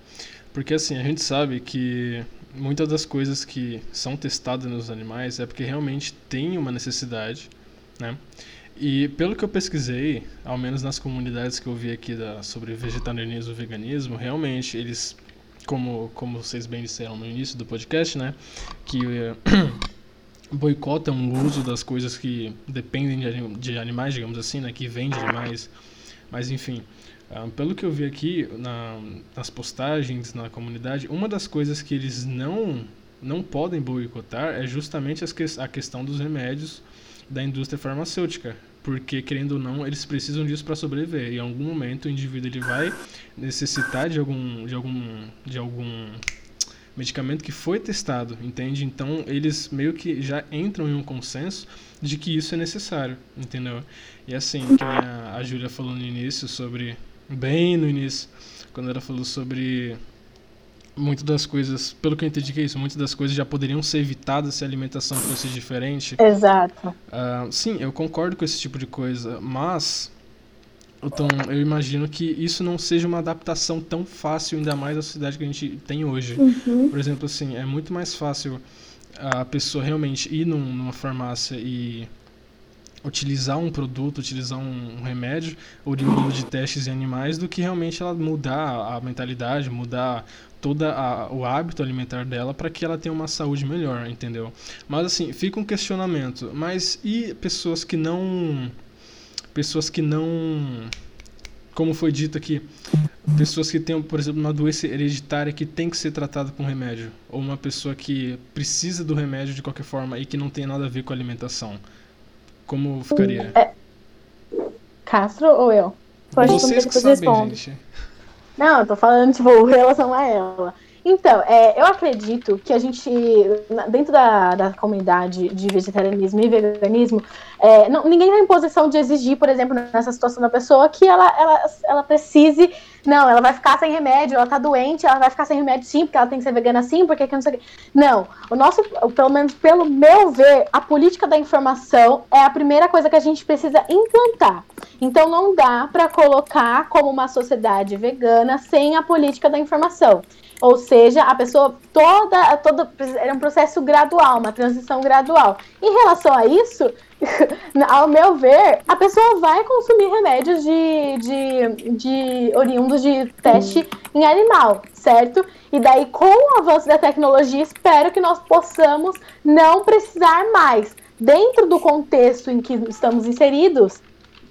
Porque assim, a gente sabe que muitas das coisas que são testadas nos animais é porque realmente tem uma necessidade, né? E pelo que eu pesquisei, ao menos nas comunidades que eu vi aqui da, sobre vegetarianismo e veganismo, realmente eles, como, como vocês bem disseram no início do podcast, né? Que eh, boicotam o uso das coisas que dependem de, de animais, digamos assim, né? Que vêm de animais. Mas enfim, ah, pelo que eu vi aqui na- nas postagens na comunidade, uma das coisas que eles não não podem boicotar é justamente que- a questão dos remédios da indústria farmacêutica, porque querendo ou não, eles precisam disso para sobreviver. E em algum momento o indivíduo ele vai necessitar de algum de algum de algum medicamento que foi testado, entende? Então eles meio que já entram em um consenso de que isso é necessário, entendeu? E assim, que a, a Júlia falou no início sobre. Bem no início, quando ela falou sobre. Muitas das coisas, pelo que eu entendi que é isso, muitas das coisas já poderiam ser evitadas se a alimentação fosse diferente. Exato. Ah, sim, eu concordo com esse tipo de coisa, mas então, eu imagino que isso não seja uma adaptação tão fácil, ainda mais na sociedade que a gente tem hoje. Por exemplo, assim, é muito mais fácil a pessoa realmente ir num- numa farmácia e utilizar um produto, utilizar um, remédio oriundo de testes em animais do que realmente ela mudar a mentalidade, mudar toda a, o hábito alimentar dela para que ela tenha uma saúde melhor, entendeu? Mas assim, fica um questionamento, mas e pessoas que não pessoas que não como foi dito aqui, pessoas que têm, por exemplo, uma doença hereditária que tem que ser tratada com remédio, ou uma pessoa que precisa do remédio de qualquer forma e que não tem nada a ver com alimentação. Como ficaria? Castro ou eu? Pode Vocês que sabem, gente. Não, eu tô falando, tipo, em relação a ela. Então, é, eu acredito que a gente, dentro da, da comunidade de vegetarianismo e veganismo, é, não- ninguém tá em posição de exigir, por exemplo, nessa situação da pessoa, que ela, ela, ela precise. Não, ela vai ficar sem remédio, ela tá doente, ela vai ficar sem remédio sim, porque ela tem que ser vegana sim, porque que não sei o quê. Não, o nosso, pelo menos pelo meu ver, a política da informação é a primeira coisa que a gente precisa implantar. Então não dá para colocar como uma sociedade vegana sem a política da informação. Ou seja, a pessoa toda, toda é um processo gradual, uma transição gradual. Em relação a isso, ao meu ver, a pessoa vai consumir remédios de, de, de oriundos de teste em animal, certo? E daí, com o avanço da tecnologia, espero que nós possamos não precisar mais. Dentro do contexto em que estamos inseridos,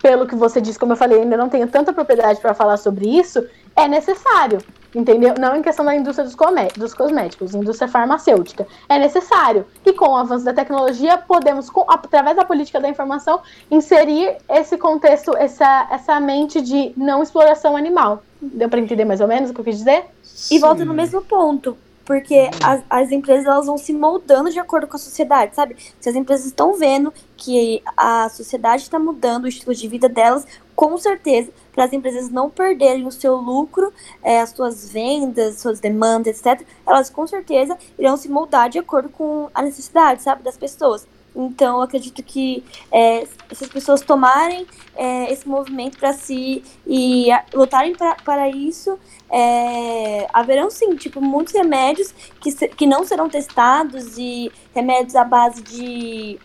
pelo que você disse, como eu falei, ainda não tenho tanta propriedade para falar sobre isso, é necessário entendeu? Não em questão da indústria dos, dos cosméticos, indústria farmacêutica. É necessário. E com o avanço da tecnologia, podemos, com, através da política da informação, inserir esse contexto, essa, essa mente de não exploração animal. Deu para entender mais ou menos o que eu quis dizer? Sim. E volta no mesmo ponto. Porque as, as empresas elas vão se moldando de acordo com a sociedade, sabe? Se as empresas estão vendo que a sociedade está mudando o estilo de vida delas, com certeza, para as empresas não perderem o seu lucro, é, as suas vendas, suas demandas, etc., elas com certeza irão se moldar de acordo com a necessidade, sabe, das pessoas. Então, eu acredito que é, se as pessoas tomarem é, esse movimento para si e lutarem pra, para isso, é, haverão sim, tipo, muitos remédios que, se, que não serão testados e remédios à base de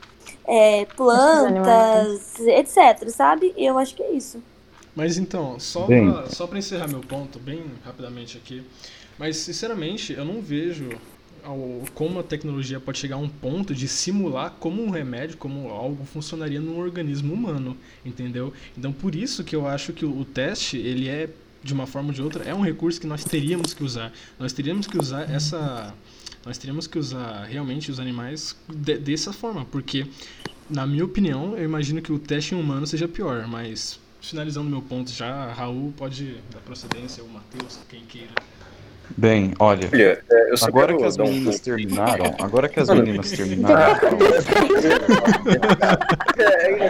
é, plantas, etc, sabe? Eu acho que é isso. Mas então, só pra, só para encerrar meu ponto, bem rapidamente aqui, mas sinceramente eu não vejo como a tecnologia pode chegar a um ponto de simular como um remédio, como algo funcionaria num organismo humano, entendeu? Então por isso que eu acho que o teste, ele é de uma forma ou de outra, é um recurso que nós teríamos que usar. Nós teríamos que usar essa nós teríamos que usar realmente os animais de, dessa forma, porque na minha opinião, eu imagino que o teste em humano seja pior, mas finalizando meu ponto já, Raul pode dar procedência, o Matheus, quem queira. Bem, olha, olha é, agora que as meninas um... terminaram, agora que as meninas terminaram,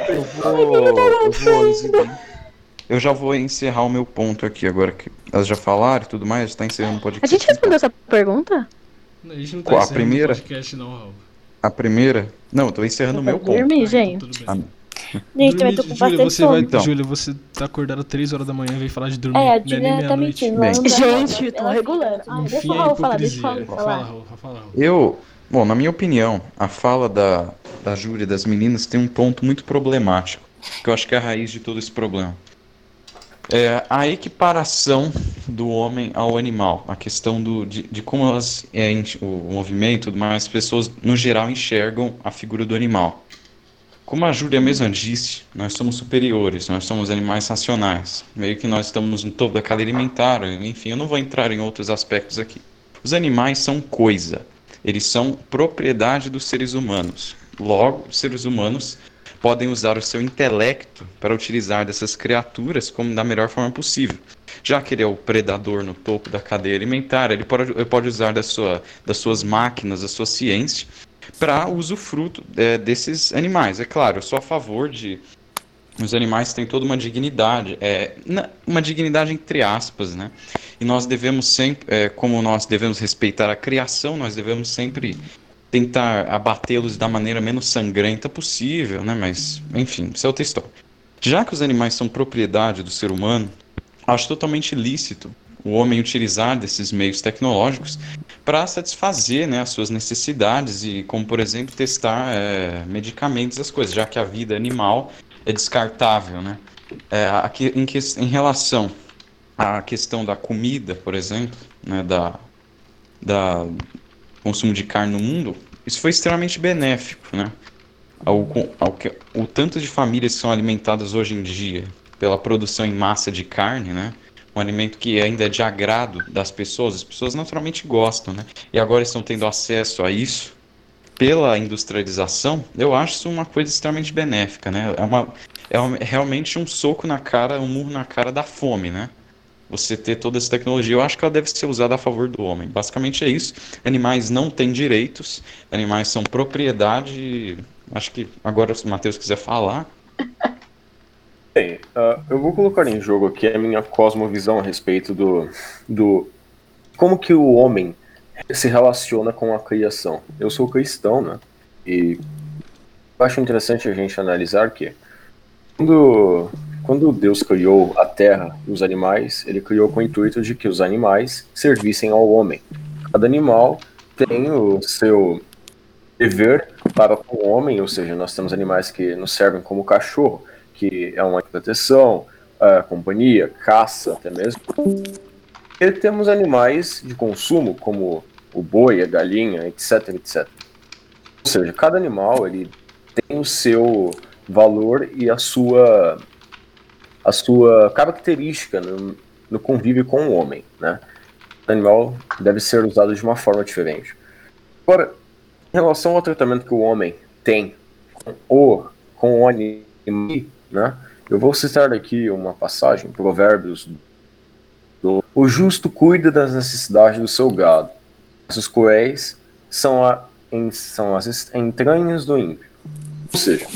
eu vou, eu vou eu já vou encerrar o meu ponto aqui agora que elas já falaram e tudo mais, está encerrando o podcast. A gente respondeu essa pergunta? A gente não tá a primeira? podcast não, Raul. A primeira? Não, eu tô encerrando o meu ponto. Dormir, gente. Ah, Gente, também tô com Júlia, bastante você vai, então. Júlia, você tá acordada 3 horas da manhã e vem falar de dormir. É, a Júlia tá mentindo. Bem. Gente, tô regulando. Ah, deixa o Raul falar, deixa o Raul falar. Fala. Eu, bom, na minha opinião, a fala da, da Júlia e das meninas tem um ponto muito problemático, que eu acho que é a raiz de todo esse problema. É a equiparação do homem ao animal, a questão do, de, de como elas, é, o movimento mais, as pessoas no geral enxergam a figura do animal. Como a Júlia mesma disse, nós somos superiores, nós somos animais racionais. Meio que nós estamos no topo da cadeia alimentar, enfim, eu não vou entrar em outros aspectos aqui. Os animais são coisa, eles são propriedade dos seres humanos. Logo, os seres humanos podem usar o seu intelecto para utilizar dessas criaturas como da melhor forma possível. Já que ele é o predador no topo da cadeia alimentar, ele pode, ele pode usar da sua, das suas máquinas, da sua ciência, para usufruto é, desses animais. É claro, eu sou a favor de. Os animais têm toda uma dignidade, é, uma dignidade entre aspas, né? E nós devemos sempre, é, como nós devemos respeitar a criação, nós devemos sempre tentar abatê-los da maneira menos sangrenta possível, né? Mas, enfim, isso é outra história. Já que os animais são propriedade do ser humano, acho totalmente lícito o homem utilizar desses meios tecnológicos para satisfazer né, as suas necessidades e, como por exemplo, testar é, medicamentos, as coisas, já que a vida animal é descartável, né? É, aqui, em, que, em relação à questão da comida, por exemplo, né, da, da consumo de carne no mundo, isso foi extremamente benéfico, né? Ao, ao, o tanto de famílias que são alimentadas hoje em dia pela produção em massa de carne, né? Um alimento que ainda é de agrado das pessoas, as pessoas naturalmente gostam, né? E agora estão tendo acesso a isso pela industrialização, eu acho isso uma coisa extremamente benéfica, né? É, uma, é uma, realmente um soco na cara, um murro na cara da fome, né? Você ter toda essa tecnologia, eu acho que ela deve ser usada a favor do homem. Basicamente é isso. Animais não têm direitos, animais são propriedade. Acho que agora, se o Matheus quiser falar. Bem, uh, eu vou colocar em jogo aqui a minha cosmovisão a respeito do, do como que o homem se relaciona com a criação. Eu sou cristão, né? E acho interessante a gente analisar que quando, quando Deus criou a terra e os animais, ele criou com o intuito de que os animais servissem ao homem. Cada animal tem o seu dever para o homem, ou seja, nós temos animais que nos servem como cachorro, que é uma proteção, uh, companhia, caça até mesmo. E temos animais de consumo, como o boi, a galinha, etc, etc. Ou seja, cada animal ele tem o seu valor e a sua a sua característica no, no convívio com o homem, né? O animal deve ser usado de uma forma diferente. Agora, em relação ao tratamento que o homem tem com o, com o animal, né? Eu vou citar aqui uma passagem, Provérbios do, O justo cuida das necessidades do seu gado, mas os cruéis são, a, em, são as entranhas do ímpio. Ou seja,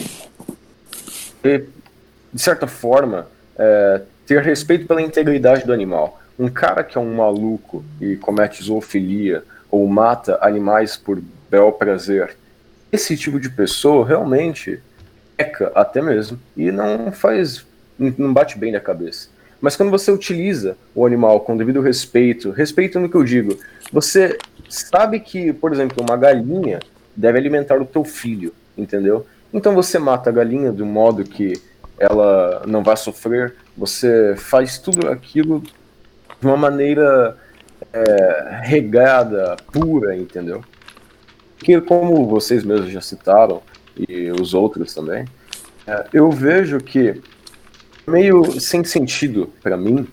de certa forma, é, ter respeito pela integridade do animal. Um cara que é um maluco e comete zoofilia ou mata animais por bel prazer, esse tipo de pessoa realmente peca até mesmo e não faz, não bate bem na cabeça. Mas quando você utiliza o animal com devido respeito, respeito no que eu digo, você sabe que, por exemplo, uma galinha deve alimentar o teu filho, entendeu? Então você mata a galinha de um modo que ela não vai sofrer, você faz tudo aquilo de uma maneira é, regada, pura, entendeu? Que como vocês mesmos já citaram, e os outros também, é, eu vejo que meio sem sentido para mim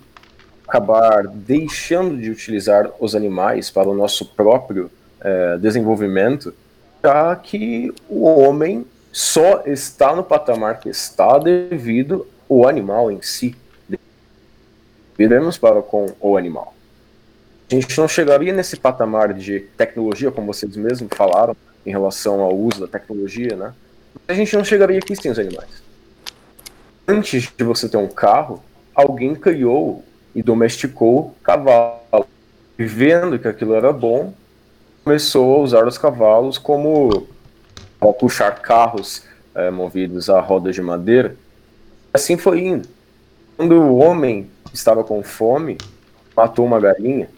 acabar deixando de utilizar os animais para o nosso próprio é, desenvolvimento, já que o homem só está no patamar que está devido ao animal em si. Viremos para com o animal. A gente não chegaria nesse patamar de tecnologia, como vocês mesmos falaram, em relação ao uso da tecnologia, né? A gente não chegaria aqui sem os animais. Antes de você ter um carro, alguém criou e domesticou cavalo. E vendo que aquilo era bom, começou a usar os cavalos como ao puxar carros é, movidos a rodas de madeira. Assim foi indo. Quando o homem estava com fome, matou uma galinha.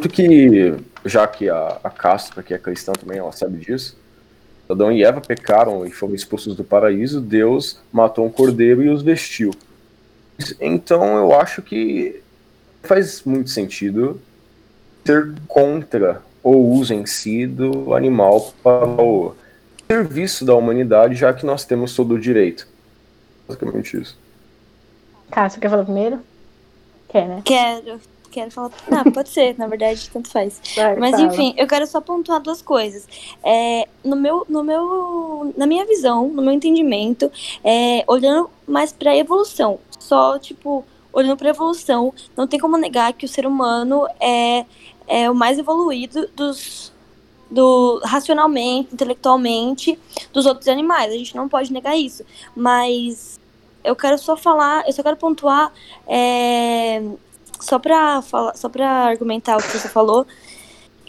Tanto que, já que a, a Castro, que é cristã também, ela sabe disso, Adão e Eva pecaram e foram expulsos do paraíso, Deus matou um cordeiro e os vestiu. Então eu acho que faz muito sentido ser contra o uso em si do animal para o serviço da humanidade, já que nós temos todo o direito. Basicamente isso. Cássio, quer falar primeiro? Quer, né? Quero. Quero falar. Não, pode ser, na verdade, tanto faz. Vai, Mas fala. enfim, eu quero só pontuar duas coisas. É, no meu, no meu, na minha visão, no meu entendimento, é, olhando mais para a evolução, só tipo olhando para a evolução, não tem como negar que o ser humano é é o mais evoluído dos do racionalmente, intelectualmente dos outros animais. A gente não pode negar isso. Mas eu quero só falar, eu só quero pontuar é, só para falar, só para argumentar o que você falou,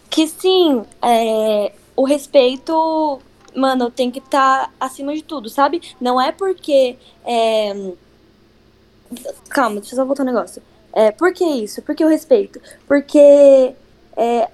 que sim, é, o respeito, mano, tem que estar tá acima de tudo, sabe? Não é porque é, calma, deixa eu só voltar um negócio. É, por que isso? Por que o respeito? Porque é,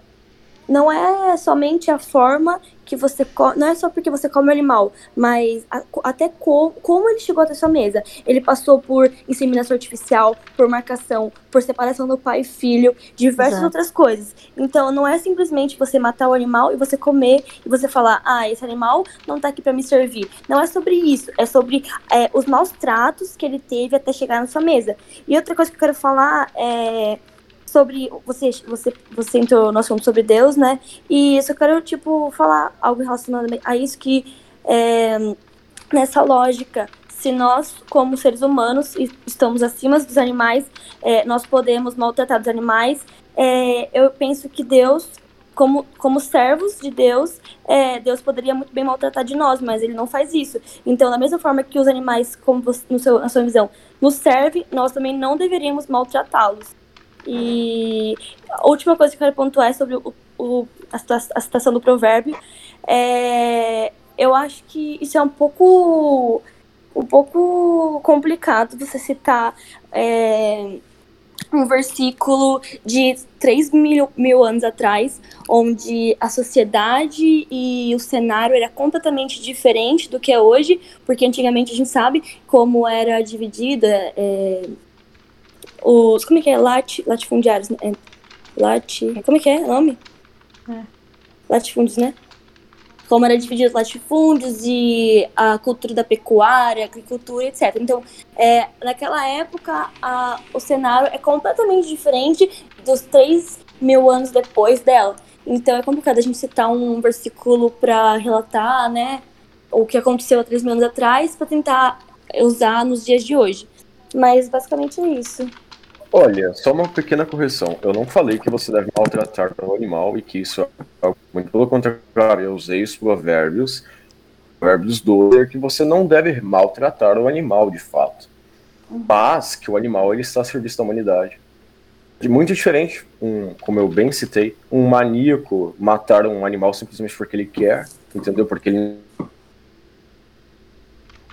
não é somente a forma que você come, não é só porque você come o animal, mas a, até co, como ele chegou até sua mesa. Ele passou por inseminação artificial, por marcação, por separação do pai e filho, diversas Exato. outras coisas. Então não é simplesmente você matar o animal e você comer e você falar, ah, esse animal não tá aqui para me servir. Não é sobre isso, é sobre é, os maus tratos que ele teve até chegar na sua mesa. E outra coisa que eu quero falar é sobre você você você entrou no assunto sobre Deus, né? E eu só quero tipo falar algo relacionado a isso que é, nessa lógica, se nós como seres humanos estamos acima dos animais, é, nós podemos maltratar os animais. É, eu penso que Deus como, como servos de Deus, é, Deus poderia muito bem maltratar de nós, mas ele não faz isso. Então, da mesma forma que os animais, como você, no seu, na sua visão, nos servem, nós também não deveríamos maltratá-los. E a última coisa que eu quero pontuar é sobre o, o a, a, citação do provérbio. É, eu acho que isso é um pouco um pouco complicado você citar é, um versículo de 3 mil, mil anos atrás, onde a sociedade e o cenário era completamente diferente do que é hoje, porque antigamente a gente sabe como era dividida é, os. Como é que é? Lat, latifundiários. É, lat, como é que é o nome? É. Latifúndios, né? Como era dividido os latifúndios e a cultura da pecuária, agricultura, etc. Então, é, naquela época, a, o cenário é completamente diferente dos 3 mil anos depois dela. Então, é complicado a gente citar um versículo para relatar, né, o que aconteceu há 3 mil anos atrás, para tentar usar nos dias de hoje. Mas, basicamente, é isso. Olha, só uma pequena correção. Eu não falei que você deve maltratar o animal e que isso é algo muito pelo contrário. Eu usei os provérbios, provérbios 12, que você não deve maltratar o animal de fato. Mas que o animal ele está a serviço da humanidade. De muito diferente, um, como eu bem citei, um maníaco matar um animal simplesmente porque ele quer, entendeu? Porque ele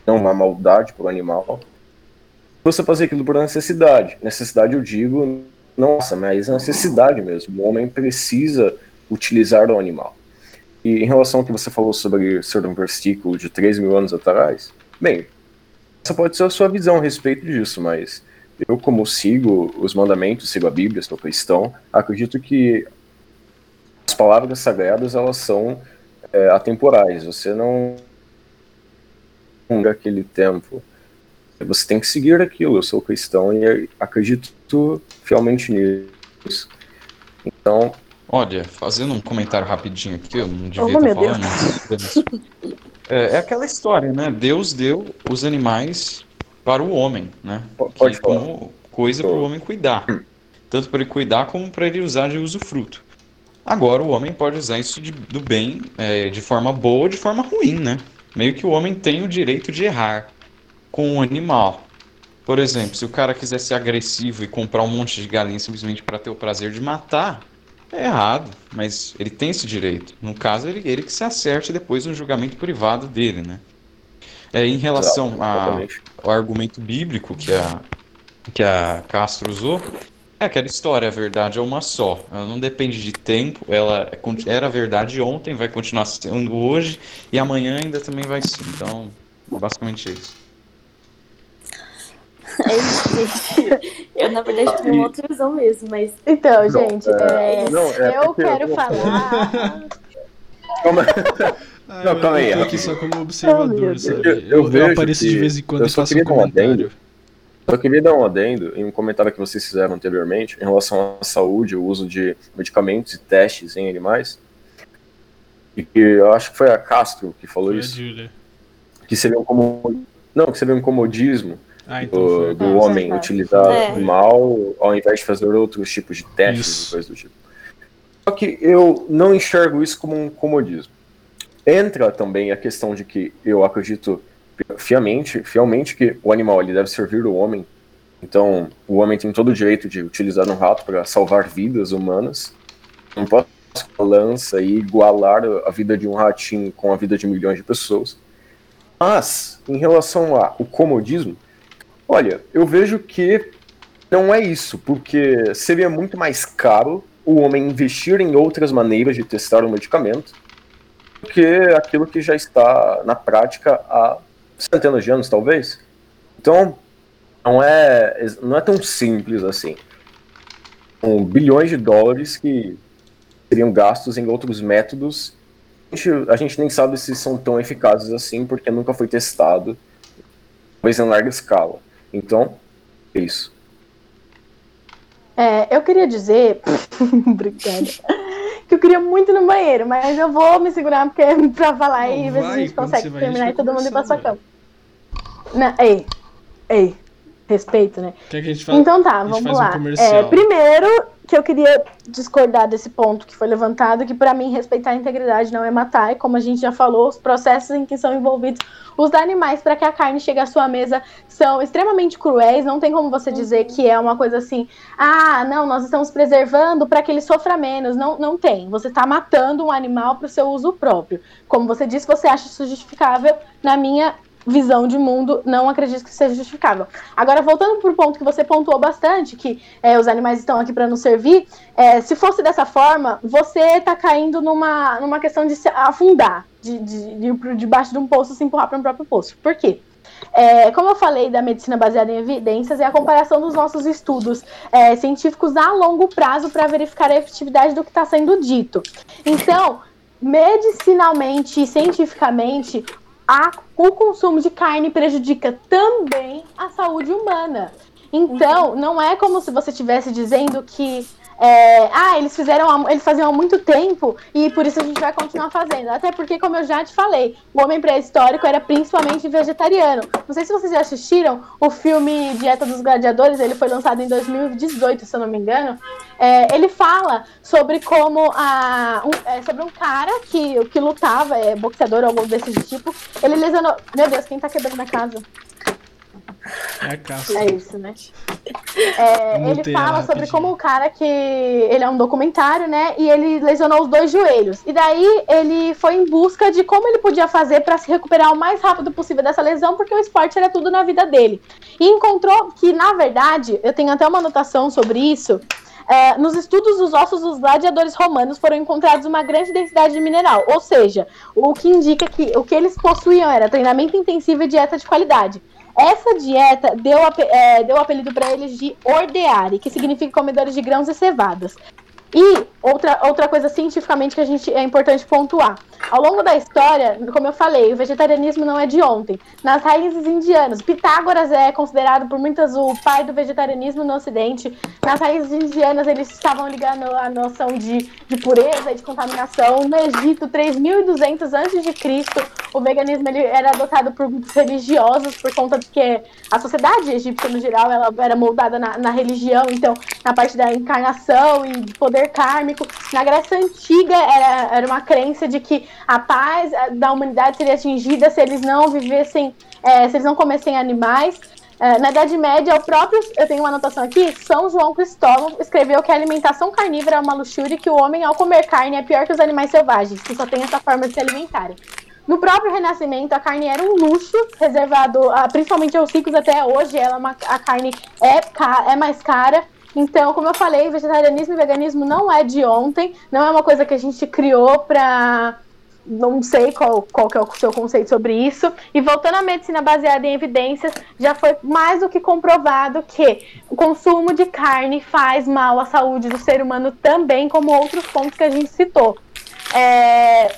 não é uma maldade para o animal você fazer aquilo por necessidade. Necessidade, eu digo, nossa, mas é necessidade mesmo. O homem precisa utilizar o animal. E em relação ao que você falou sobre ser um versículo de 3 mil anos atrás, bem, essa pode ser a sua visão a respeito disso, mas eu, como sigo os mandamentos, sigo a Bíblia, sou cristão, acredito que as palavras sagradas, elas são é, atemporais. Você não aquele tempo você tem que seguir aquilo. Eu sou cristão e acredito fielmente nisso. Então. Olha, fazendo um comentário rapidinho aqui, eu não devia Oh, estar falando. mas- É, é aquela história, né? Deus deu os animais para o homem, né? Pode Que falar. como coisa para o homem cuidar. Tanto para ele cuidar como para ele usar de usufruto. Agora o homem pode usar isso de- do bem, é, de forma boa ou de forma ruim, né? Meio que o homem tem o direito de errar com o animal. Por exemplo, se o cara quiser ser agressivo e comprar um monte de galinha simplesmente para ter o prazer de matar, é errado, mas ele tem esse direito. No caso, ele, ele que se acerte depois no julgamento privado dele, né? É, em relação a, Exatamente. o argumento bíblico que a, que a Castro usou, é aquela história, a verdade é uma só. Ela não depende de tempo, ela é era verdade ontem, vai continuar sendo hoje, e amanhã ainda também vai ser. Então, basicamente é isso. É isso, gente. Eu, na verdade, tenho uma outra visão mesmo, mas Então, Não, gente, é, é, não, é eu eu quero vou- falar. Calma. Ah, Não, eu- calma aí, eu tô aqui só como observador, sabe? Eu- Eu, eu eu vejo apareço de vez em quando eu e só faço um queria um comentário. adendo. Só queria dar um adendo em um comentário que vocês fizeram anteriormente em relação à saúde, o uso de medicamentos e testes em animais. E que eu acho que foi a Castro que falou Foi isso. Que seria um como não, que seria um comodismo Ah, então do, do É, homem é. utilizar É. o mal ao invés de fazer outros tipos de testes Isso. e coisas do tipo. Só que eu não enxergo isso como um comodismo. Entra também a questão de que eu acredito fiamente, fielmente que o animal ele deve servir o homem. Então, o homem tem todo o direito de utilizar um rato para salvar vidas humanas. Não posso a lança e igualar a vida de um ratinho com a vida de milhões de pessoas. Mas, em relação ao comodismo, olha, eu vejo que não é isso, porque seria muito mais caro o homem investir em outras maneiras de testar o medicamento do que aquilo que já está na prática há centenas de anos, talvez. Então, não é, não é tão simples assim. São bilhões de dólares que seriam gastos em outros métodos. A gente, a gente nem sabe se são tão eficazes assim, porque nunca foi testado, talvez em larga escala. Então, é isso. É, eu queria dizer. Obrigada. Que eu queria muito ir no banheiro, mas eu vou me segurar porque é pra falar Não, e ver se a gente consegue vai, terminar e todo mundo ir pra sua cama. Não, ei, ei, respeito, né? Que a gente fale? Então tá, a gente vamos faz um lá. comercial. É, primeiro, que eu queria discordar desse ponto que foi levantado, que pra mim respeitar a integridade não é matar, e como a gente já falou, os processos em que são envolvidos os animais para que a carne chegue à sua mesa são extremamente cruéis, não tem como você dizer que é uma coisa assim, ah, não, nós estamos preservando para que ele sofra menos, não, não tem. Você está matando um animal para o seu uso próprio. Como você disse, você acha isso justificável, na minha visão de mundo, não acredito que seja justificável. Agora, voltando para o ponto que você pontuou bastante, que é, os animais estão aqui para nos servir, é, se fosse dessa forma, você está caindo numa, numa questão de se afundar, de, de, de ir debaixo de um poço se empurrar para um próprio poço. Por quê? É, como eu falei da medicina baseada em evidências, é a comparação dos nossos estudos é, científicos a longo prazo para verificar a efetividade do que está sendo dito. Então, medicinalmente e cientificamente, a, o consumo de carne prejudica também a saúde humana. Então, não é como se você estivesse dizendo que é, ah, eles fizeram, eles faziam há muito tempo e por isso a gente vai continuar fazendo. Até porque, como eu já te falei, o homem pré-histórico era principalmente vegetariano. Não sei se vocês já assistiram o filme Dieta dos Gladiadores, ele foi lançado em 2018, se eu não me engano. É, ele fala sobre como a, um, é, sobre um cara que, que lutava, é boxeador ou algo desse tipo. Ele lesionou. Meu Deus, quem tá quebrando a casa? É. É isso, né? É, ele fala sobre como o cara que. Ele é um documentário, né? E ele lesionou os dois joelhos. E daí ele foi em busca de como ele podia fazer para se recuperar o mais rápido possível dessa lesão, porque o esporte era tudo na vida dele. E encontrou que, na verdade, eu tenho até uma anotação sobre isso. É, nos estudos dos ossos dos gladiadores romanos foram encontrados uma grande densidade de mineral, ou seja, o que indica que o que eles possuíam era treinamento intensivo e dieta de qualidade. Essa dieta deu, é, deu apelido para eles de ordeari, que significa comedores de grãos e cevadas. E outra, outra coisa cientificamente que a gente é importante pontuar. Ao longo da história, como eu falei, o vegetarianismo não é de ontem. Nas raízes indianas, Pitágoras é considerado por muitas o pai do vegetarianismo no Ocidente. Nas raízes indianas, eles estavam ligando a noção de, de pureza e de contaminação. No Egito, 3.200 a.C., o veganismo ele era adotado por religiosos por conta de que a sociedade egípcia, no geral, ela era moldada na, na religião, então, na parte da encarnação e de poder poder kármico. Na Grécia Antiga era, era uma crença de que a paz eh, da humanidade seria atingida se eles não vivessem, é, se eles não comessem animais. É, na Idade Média, o próprio, eu tenho uma anotação aqui, São João Cristóvão escreveu que a alimentação carnívora é uma luxúria e que o homem, ao comer carne, é pior que os animais selvagens, que só tem essa forma de se alimentarem. No próprio Renascimento, a carne era um luxo reservado a, principalmente aos ricos até hoje. Ela, é a carne é, é mais cara. Então, como eu falei, vegetarianismo e veganismo não é de ontem, não é uma coisa que a gente criou para não sei qual, qual que é o seu conceito sobre isso. E voltando à medicina baseada em evidências, já foi mais do que comprovado que o consumo de carne faz mal à saúde do ser humano também, como outros pontos que a gente citou. É...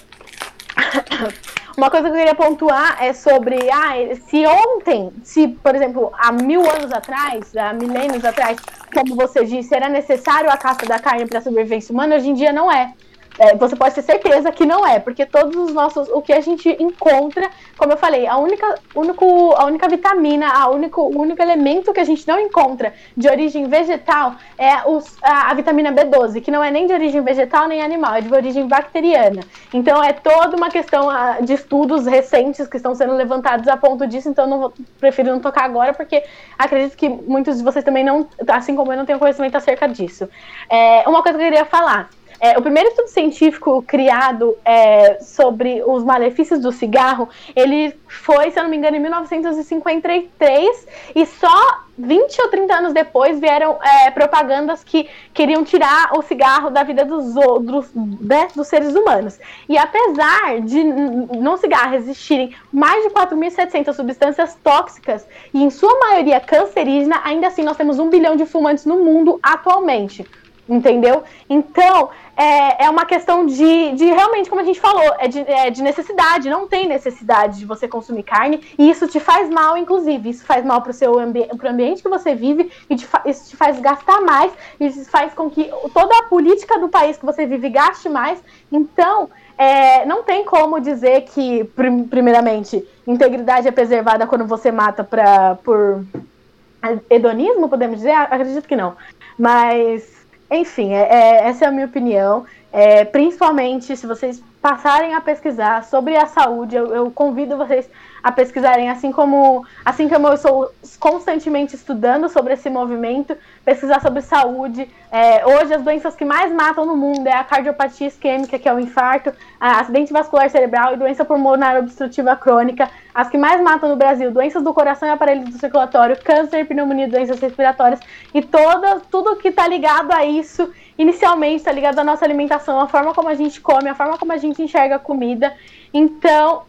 Uma coisa que eu queria pontuar é sobre, ah, se ontem, se, por exemplo, há mil anos atrás, há milênios atrás, como você disse, era necessário a caça da carne para a sobrevivência humana, hoje em dia não é é, você pode ter certeza que não é, porque todos os nossos, o que a gente encontra, como eu falei, a única, único, a única vitamina, a único, o único elemento que a gente não encontra de origem vegetal é os, a, a, vitamina B12, que não é nem de origem vegetal nem animal, é de origem bacteriana. Então é toda uma questão a, de estudos recentes que estão sendo levantados a ponto disso, então não prefiro não tocar agora, porque acredito que muitos de vocês também não, assim como eu, não tenham conhecimento acerca disso. É, uma coisa que eu queria falar. É, o primeiro estudo científico criado é, sobre os malefícios do cigarro, ele foi, se eu não me engano, em 1953 e só 20 ou 30 anos depois vieram é, propagandas que queriam tirar o cigarro da vida dos outros, né, dos seres humanos. E apesar de no cigarro existirem mais de 4.700 substâncias tóxicas e em sua maioria cancerígena, ainda assim nós temos um bilhão de fumantes no mundo atualmente entendeu? Então, é, é uma questão de, de realmente, como a gente falou, é de, é de necessidade, não tem necessidade de você consumir carne, e isso te faz mal, inclusive, isso faz mal para o seu ambi pro ambiente que você vive, e te isso te faz gastar mais, isso faz com que toda a política do país que você vive gaste mais, então... É, não tem como dizer que, primeiramente, integridade é preservada quando você mata pra, por hedonismo, podemos dizer? Acredito que não. Mas enfim, é, é, essa é a minha opinião. É, principalmente se vocês passarem a pesquisar sobre a saúde. Eu, eu, convido vocês a pesquisarem, assim como, assim como eu estou constantemente estudando sobre esse movimento, pesquisar sobre saúde. É, hoje, as doenças que mais matam no mundo é a cardiopatia isquêmica, que é o infarto, acidente vascular cerebral e doença pulmonar obstrutiva crônica. As que mais matam no Brasil, doenças do coração e aparelho do circulatório, câncer, pneumonia, doenças respiratórias e toda, tudo que está ligado a isso inicialmente está ligado à nossa alimentação, a forma como a gente come, a forma como a gente enxerga a comida. Então,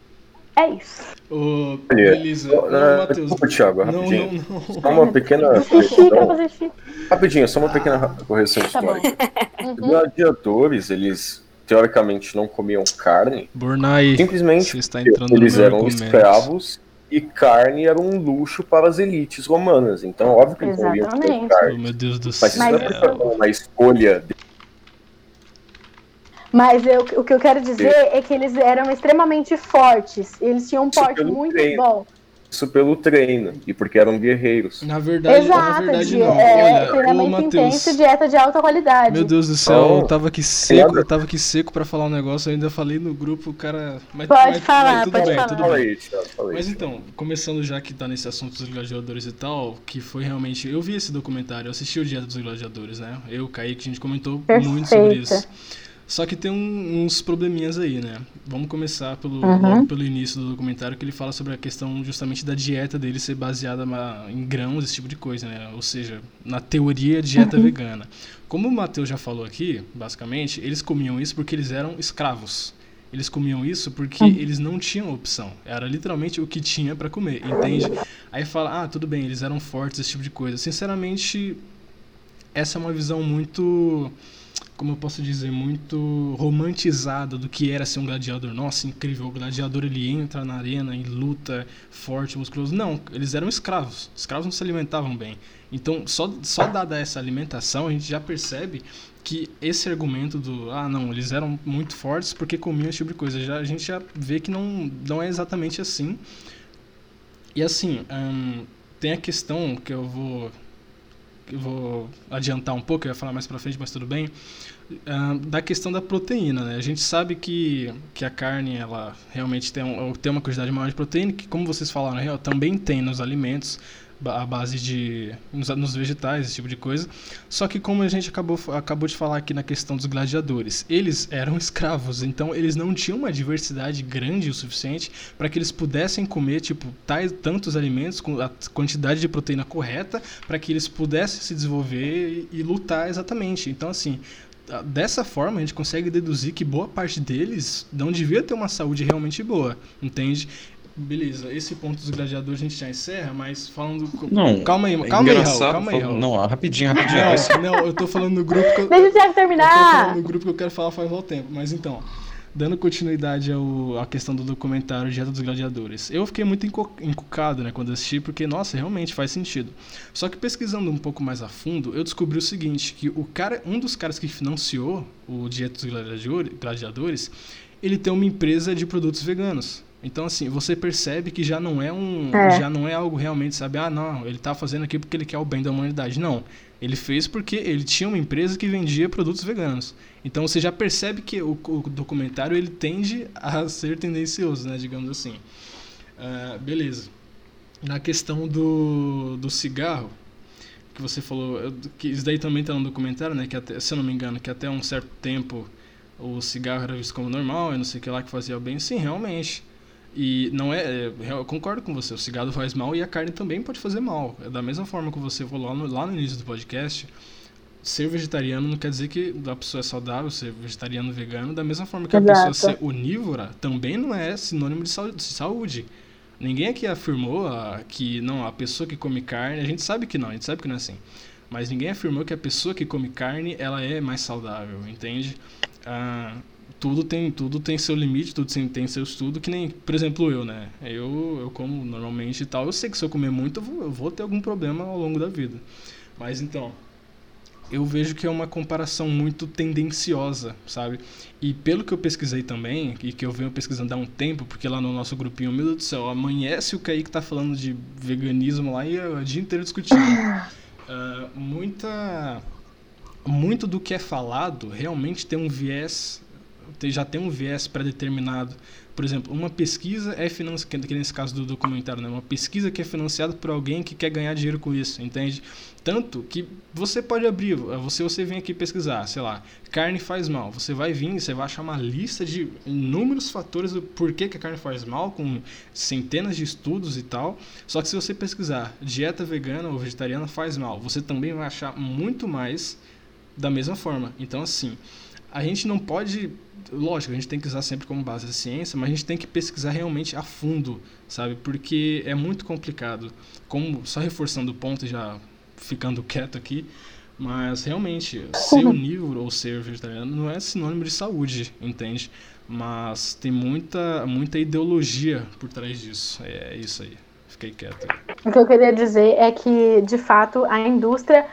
é isso. Ô, Elisa, não, não, Matheus. Desculpa, Thiago, rapidinho. Não, não, não. Só uma pequena correção. Rapidinho, só uma pequena correção Tá bom. histórica. Os Uhum. gladiadores, eles teoricamente não comiam carne, Bornai, simplesmente você está porque entrando no eles eram argumento. escravos e carne era um luxo para as elites romanas. Então, óbvio que eles não iam comer Exatamente. Oh, carne. meu Deus do Mas céu. isso não é Mas uma escolha Mas eu- o que eu quero dizer é que eles eram extremamente fortes. Eles tinham um Isso porte muito treino. bom. isso pelo treino e porque eram guerreiros. Na verdade, na Exato, verdade de, não. é, Olha, treinamento intenso, dieta de alta qualidade. Meu Deus do céu, Então, eu tava aqui seco, nada. eu tava aqui seco pra falar um negócio, eu ainda falei no grupo, o cara. Mas, Pode mas- falar, mas tudo pode bem, falar. tudo bem. Mas então, começando já que tá nesse assunto dos gladiadores e tal, que foi realmente. Eu vi esse documentário, eu assisti o Dieta dos Gladiadores, né? Eu, o Kaique, a gente comentou muito sobre Perfeita. isso. Só que tem um- uns probleminhas aí, né? Vamos começar pelo, Uhum. pelo início do documentário, que ele fala sobre a questão justamente da dieta dele ser baseada em grãos, esse tipo de coisa, né? Ou seja, na teoria, dieta vegana. Como o Matheus já falou aqui, basicamente, eles comiam isso porque eles eram escravos. Eles comiam isso porque eles não tinham opção. Era literalmente o que tinha pra comer, entende? Aí fala, ah, tudo bem, eles eram fortes, esse tipo de coisa. Sinceramente, essa é uma visão muito, como eu posso dizer, muito romantizada do que era ser um gladiador. Nossa, incrível, o gladiador ele entra na arena e luta forte, musculoso. Não, eles eram escravos. Escravos não se alimentavam bem. Então, só, só dada essa alimentação, a gente já percebe que esse argumento do, ah, não, eles eram muito fortes porque comiam esse tipo de coisa, já, a gente já vê que não, não é exatamente assim. E assim, hum, tem a questão que eu vou vou adiantar um pouco, eu ia falar mais pra frente, mas tudo bem. hum, da questão da proteína, né? A gente sabe que, que a carne, ela realmente tem, um, tem uma quantidade maior de proteína, que como vocês falaram, real, também tem nos alimentos, a base de nos, nos vegetais, esse tipo de coisa. Só que como a gente acabou, acabou de falar aqui na questão dos gladiadores, eles eram escravos, então eles não tinham uma diversidade grande o suficiente para que eles pudessem comer tipo tais tantos alimentos com a quantidade de proteína correta para que eles pudessem se desenvolver e, e lutar exatamente. Então assim, dessa forma a gente consegue deduzir que boa parte deles não devia ter uma saúde realmente boa, entende? Beleza, esse ponto dos gladiadores a gente já encerra, mas falando. Não, calma aí, é calma aí, Raul, calma aí, Raul. Não, rapidinho, rapidinho. Esse- Não, não, eu tô falando no grupo que eu, Deixa o Thiago eu tô falando terminar. no grupo que eu quero falar faz um tempo. Mas então, dando continuidade ao, à questão do documentário Dieta dos Gladiadores. Eu fiquei muito encucado, né, quando assisti, porque, nossa, realmente faz sentido. Só que pesquisando um pouco mais a fundo, eu descobri o seguinte, que o cara, um dos caras que financiou o Dieta dos Gladiador- Gladiadores, ele tem uma empresa de produtos veganos. Então, assim, você percebe que já não é um. É. Já não é algo realmente, sabe? Ah, não, ele tá fazendo aqui porque ele quer o bem da humanidade. Não. Ele fez porque ele tinha uma empresa que vendia produtos veganos. Então você já percebe que o, o documentário ele tende a ser tendencioso, né? Digamos assim. Ah, beleza. Na questão do, do cigarro, que você falou, que isso daí também tá no documentário, né? Que até, se eu não me engano, que até um certo tempo o cigarro era visto como normal, e não sei o que lá que fazia o bem. Sim, realmente. E não é, é, eu concordo com você, o cigarro faz mal e a carne também pode fazer mal. É da mesma forma que você falou lá no, lá no início do podcast, ser vegetariano não quer dizer que a pessoa é saudável, ser vegetariano vegano, da mesma forma que a Exato. pessoa ser onívora também não é sinônimo de saúde. Ninguém aqui afirmou ah, que não, a pessoa que come carne, a gente sabe que não, a gente sabe que não é assim. Mas ninguém afirmou que a pessoa que come carne, ela é mais saudável, entende? Ah, tudo tem tudo tem seu limite, tudo tem, tem seu estudo, que nem, por exemplo, eu, né? Eu, eu como normalmente e tal, eu sei que se eu comer muito, eu vou, eu vou ter algum problema ao longo da vida. Mas então, eu vejo que é uma comparação muito tendenciosa, sabe? E pelo que eu pesquisei também, e que eu venho pesquisando há um tempo, porque lá no nosso grupinho, meu Deus do céu, amanhece o Kaique tá falando de veganismo lá e é o dia inteiro discutindo. Ah, muita. Muito do que é falado realmente tem um viés já tem um viés pré-determinado. Por exemplo, uma pesquisa é financiada, que nesse caso do documentário, né? uma pesquisa que é financiada por alguém que quer ganhar dinheiro com isso, entende? Tanto que você pode abrir, você, você vem aqui pesquisar, sei lá, carne faz mal. Você vai vir você vai achar uma lista de inúmeros fatores do porquê que a carne faz mal, com centenas de estudos e tal. Só que se você pesquisar dieta vegana ou vegetariana faz mal, você também vai achar muito mais da mesma forma. Então, assim, a gente não pode lógico, a gente tem que usar sempre como base a ciência, mas a gente tem que pesquisar realmente a fundo, sabe? Porque é muito complicado. Como só reforçando o ponto já ficando quieto aqui, mas realmente ser onívoro ou ser vegetariano não é sinônimo de saúde, entende? Mas tem muita muita ideologia por trás disso. É isso aí. Fiquei quieto. O que eu queria dizer é que, de fato, a indústria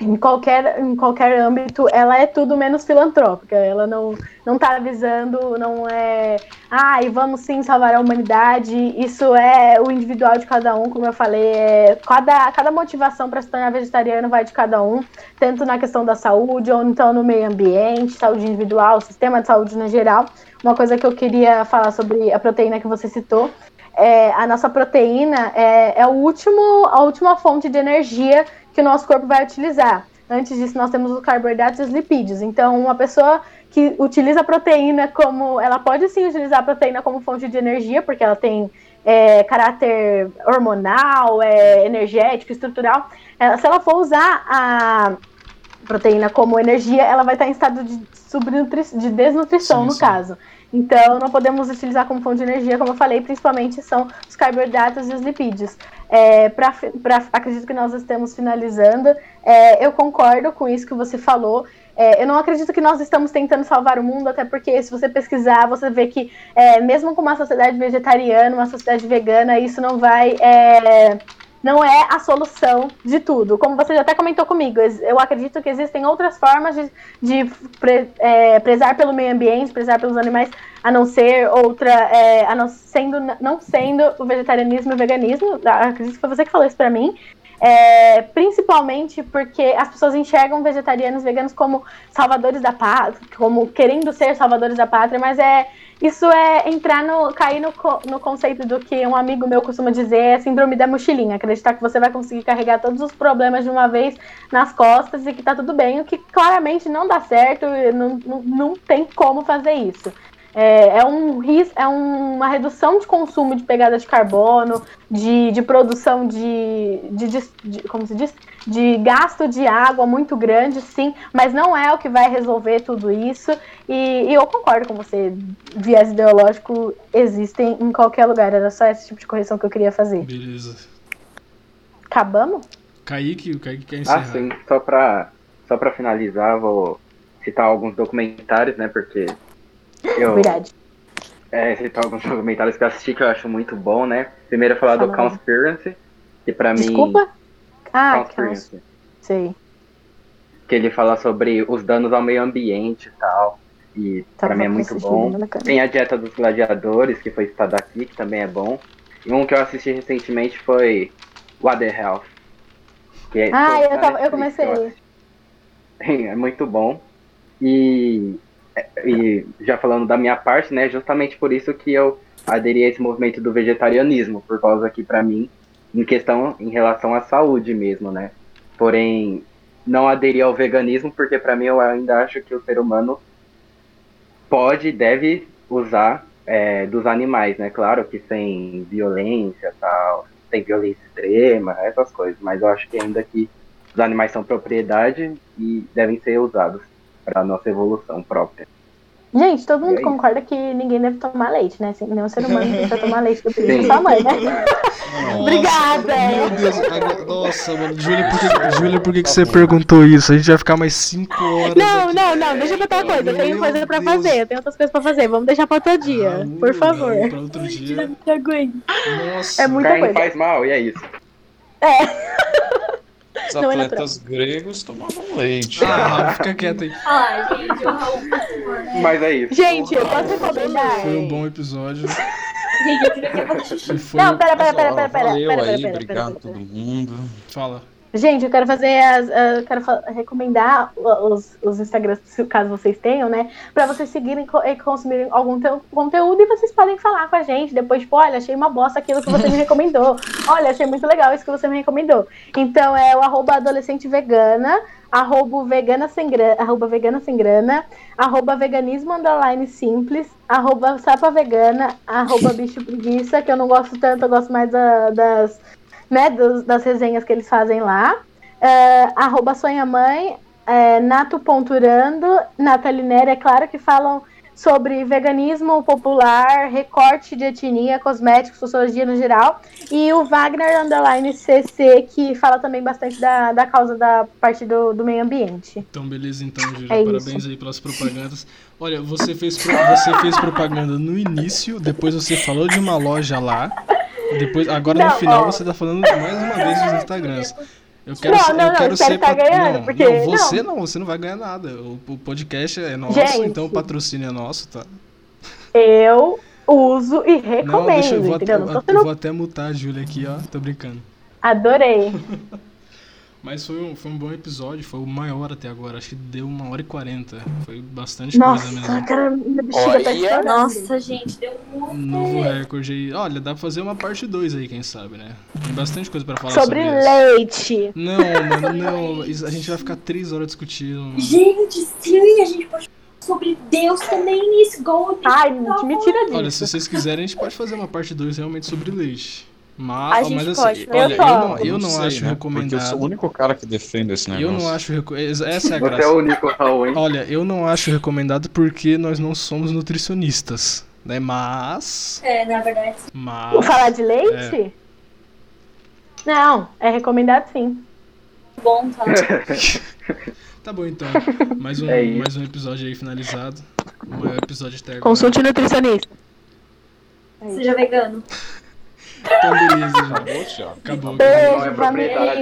em qualquer, em qualquer âmbito, ela é tudo menos filantrópica. Ela não não está avisando, não é, ah, e vamos sim salvar a humanidade. Isso é o individual de cada um, como eu falei, é, cada, cada motivação para se tornar vegetariano vai de cada um, tanto na questão da saúde, ou então no meio ambiente, saúde individual, sistema de saúde no geral. Uma coisa que eu queria falar sobre a proteína que você citou, é, a nossa proteína é, é o último, a última fonte de energia que o nosso corpo vai utilizar. Antes disso, nós temos os carboidratos e os lipídios. Então, uma pessoa que utiliza a proteína como. Ela pode sim utilizar a proteína como fonte de energia, porque ela tem é, caráter hormonal, é, energético, estrutural. Ela, é, se ela for usar a proteína como energia, ela vai estar em estado de, de desnutrição, sim, no sim. caso. Então, não podemos utilizar como fonte de energia, como eu falei, principalmente são os carboidratos e os lipídios. É, pra, pra, acredito que nós estamos finalizando. É, eu concordo com isso que você falou. É, eu não acredito que nós estamos tentando salvar o mundo, até porque se você pesquisar, você vê que é, mesmo com uma sociedade vegetariana, uma sociedade vegana, isso não vai é, não é a solução de tudo. Como você já até comentou comigo, eu acredito que existem outras formas de, de pre, é, prezar pelo meio ambiente, prezar pelos animais, a não ser outra, é, a não sendo, não sendo o vegetarianismo e o veganismo. Acredito que foi você que falou isso para mim. É, principalmente porque as pessoas enxergam vegetarianos e veganos como salvadores da pátria, como querendo ser salvadores da pátria, mas é isso é entrar no. cair no, no conceito do que um amigo meu costuma dizer é síndrome da mochilinha. Acreditar que você vai conseguir carregar todos os problemas de uma vez nas costas e que tá tudo bem, o que claramente não dá certo, não, não, não tem como fazer isso. É, é, um, é uma redução de consumo de pegada de carbono, de, de produção de, de, de, de, como se diz, de gasto de água muito grande, sim, mas não é o que vai resolver tudo isso. E, e eu concordo com você, viés ideológico existem em qualquer lugar. Era só esse tipo de correção que eu queria fazer. Beleza. Acabamos? Kaique, o Kaique quer encerrar. Ah, sim. Só pra, só pra finalizar, vou citar alguns documentários, né? Porque eu, Verdade. É, citar alguns documentários que eu assisti que eu acho muito bom, né? Primeiro eu falar Fala do Conspiracy, que pra Desculpa? mim. Ah, Conspiracy. Sei. Que ele fala sobre os danos ao meio ambiente e tal. E tá pra mim é muito bom. Tem a Dieta dos Gladiadores, que foi citado aqui, que também é bom. E um que eu assisti recentemente foi What the Health. É ah, eu, tava, eu comecei. É muito bom. E e já falando da minha parte, né, justamente por isso que eu aderi a esse movimento do vegetarianismo, por causa que para mim, em questão em relação à saúde mesmo, né? Porém, não aderi ao veganismo porque para mim eu ainda acho que o ser humano pode, deve usar é, dos animais, né? Claro que sem violência, tal, sem violência extrema, essas coisas, mas eu acho que ainda que os animais são propriedade e devem ser usados para nossa evolução própria. Gente, todo mundo concorda que ninguém deve tomar leite, né? Assim, nenhum ser humano precisa tomar leite do filho da sua mãe, né? Nossa, Obrigada! Meu Deus, agora, nossa, mano, Júlia, por que, Júlia, por que, que você perguntou isso? A gente vai ficar mais 5 horas. Não, aqui. não, não, deixa eu contar uma coisa. Eu tenho coisa pra Deus. fazer, eu tenho outras coisas pra fazer. Vamos deixar pra outro dia, ah, por favor. Não, pra outro dia. Nossa, é muita coisa. faz mal, e é isso. É. Os atletas gregos tomavam leite. Ah, fica quieto aí. Ah, gente, o Raul, por favor, né? Mas é isso. Gente, eu posso recomendar. Foi um bom episódio. Gente, eu queria que fazer xixi. Não, pera, pera, pera, pera, pera. Valeu pera, aí, pera, obrigado a todo mundo. Fala. Gente, eu quero fazer as. eu quero recomendar os, os Instagrams, caso vocês tenham, né? Pra vocês seguirem e consumirem algum conteúdo e vocês podem falar com a gente. Depois, tipo, olha, achei uma bosta aquilo que você me recomendou. Olha, achei muito legal isso que você me recomendou. Então é o arroba adolescente vegana, arroba vegana sem grana, arroba vegana sem grana, arroba veganismo underline simples, arroba sapa vegana, arroba bicho preguiça, que eu não gosto tanto, eu gosto mais da- das né, dos- das resenhas que eles fazem lá. É, arroba sonhamãe, é, nato.urando, natalinera, é claro que falam sobre veganismo popular, recorte de etnia, cosméticos, sociologia no geral. E o Wagner Underline CC, que fala também bastante da, da causa da parte do, do meio ambiente. Então, beleza, então, Júlia. É Parabéns isso. aí pelas propagandas. Olha, você fez, você fez propaganda no início, depois você falou de uma loja lá. Depois, agora no Não, final ó. você tá falando mais uma vez dos Instagrams. Eu quero Não, ser, não, eu não, quero espero ser tá pat- ganhando, não, porque- não, você não. não. você não vai ganhar nada. O, o podcast é nosso, Gente. então o patrocínio é nosso, tá? Eu uso e Não, recomendo, deixa eu vou, até? Não eu vou até mutar a Júlia aqui, ó. Tô brincando. Adorei. Mas foi um, foi um bom episódio, foi o maior até agora. Acho que deu uma hora e quarenta. Foi bastante Nossa, coisa mesmo. cara, minha bexiga tá estourando. Nossa, gente, deu muito. Novo recorde aí. Olha, dá pra fazer uma parte 2 aí, quem sabe, né? Tem bastante coisa pra falar Sobre sobre, isso. leite. Não, mano, não. Isso- A gente vai ficar três horas discutindo. mano. Gente, sim, a gente pode falar sobre Deus também nisso, igual o Ai, me tira disso. Olha, se vocês quiserem, a gente pode fazer uma parte 2 realmente sobre leite. Mas, A gente mas assim, pode, né? olha, Eu eu não, eu não sei, acho né? Porque eu recomendado. sou o único cara que defende esse negócio. Eu não acho. Essa é a Você é graça. o único, Raul, hein? Olha, eu não acho recomendado porque nós não somos nutricionistas, né? Mas. É, na verdade. Mas. Falar de leite? Não, é recomendado sim. Bom, tá. Tá bom então. Mais um, É mais um episódio aí finalizado. Maior episódio até agora. Consulte o nutricionista. Seja vegano. Então beleza, já. Acabou, Thiago. Acabou. Não é Beijo, família.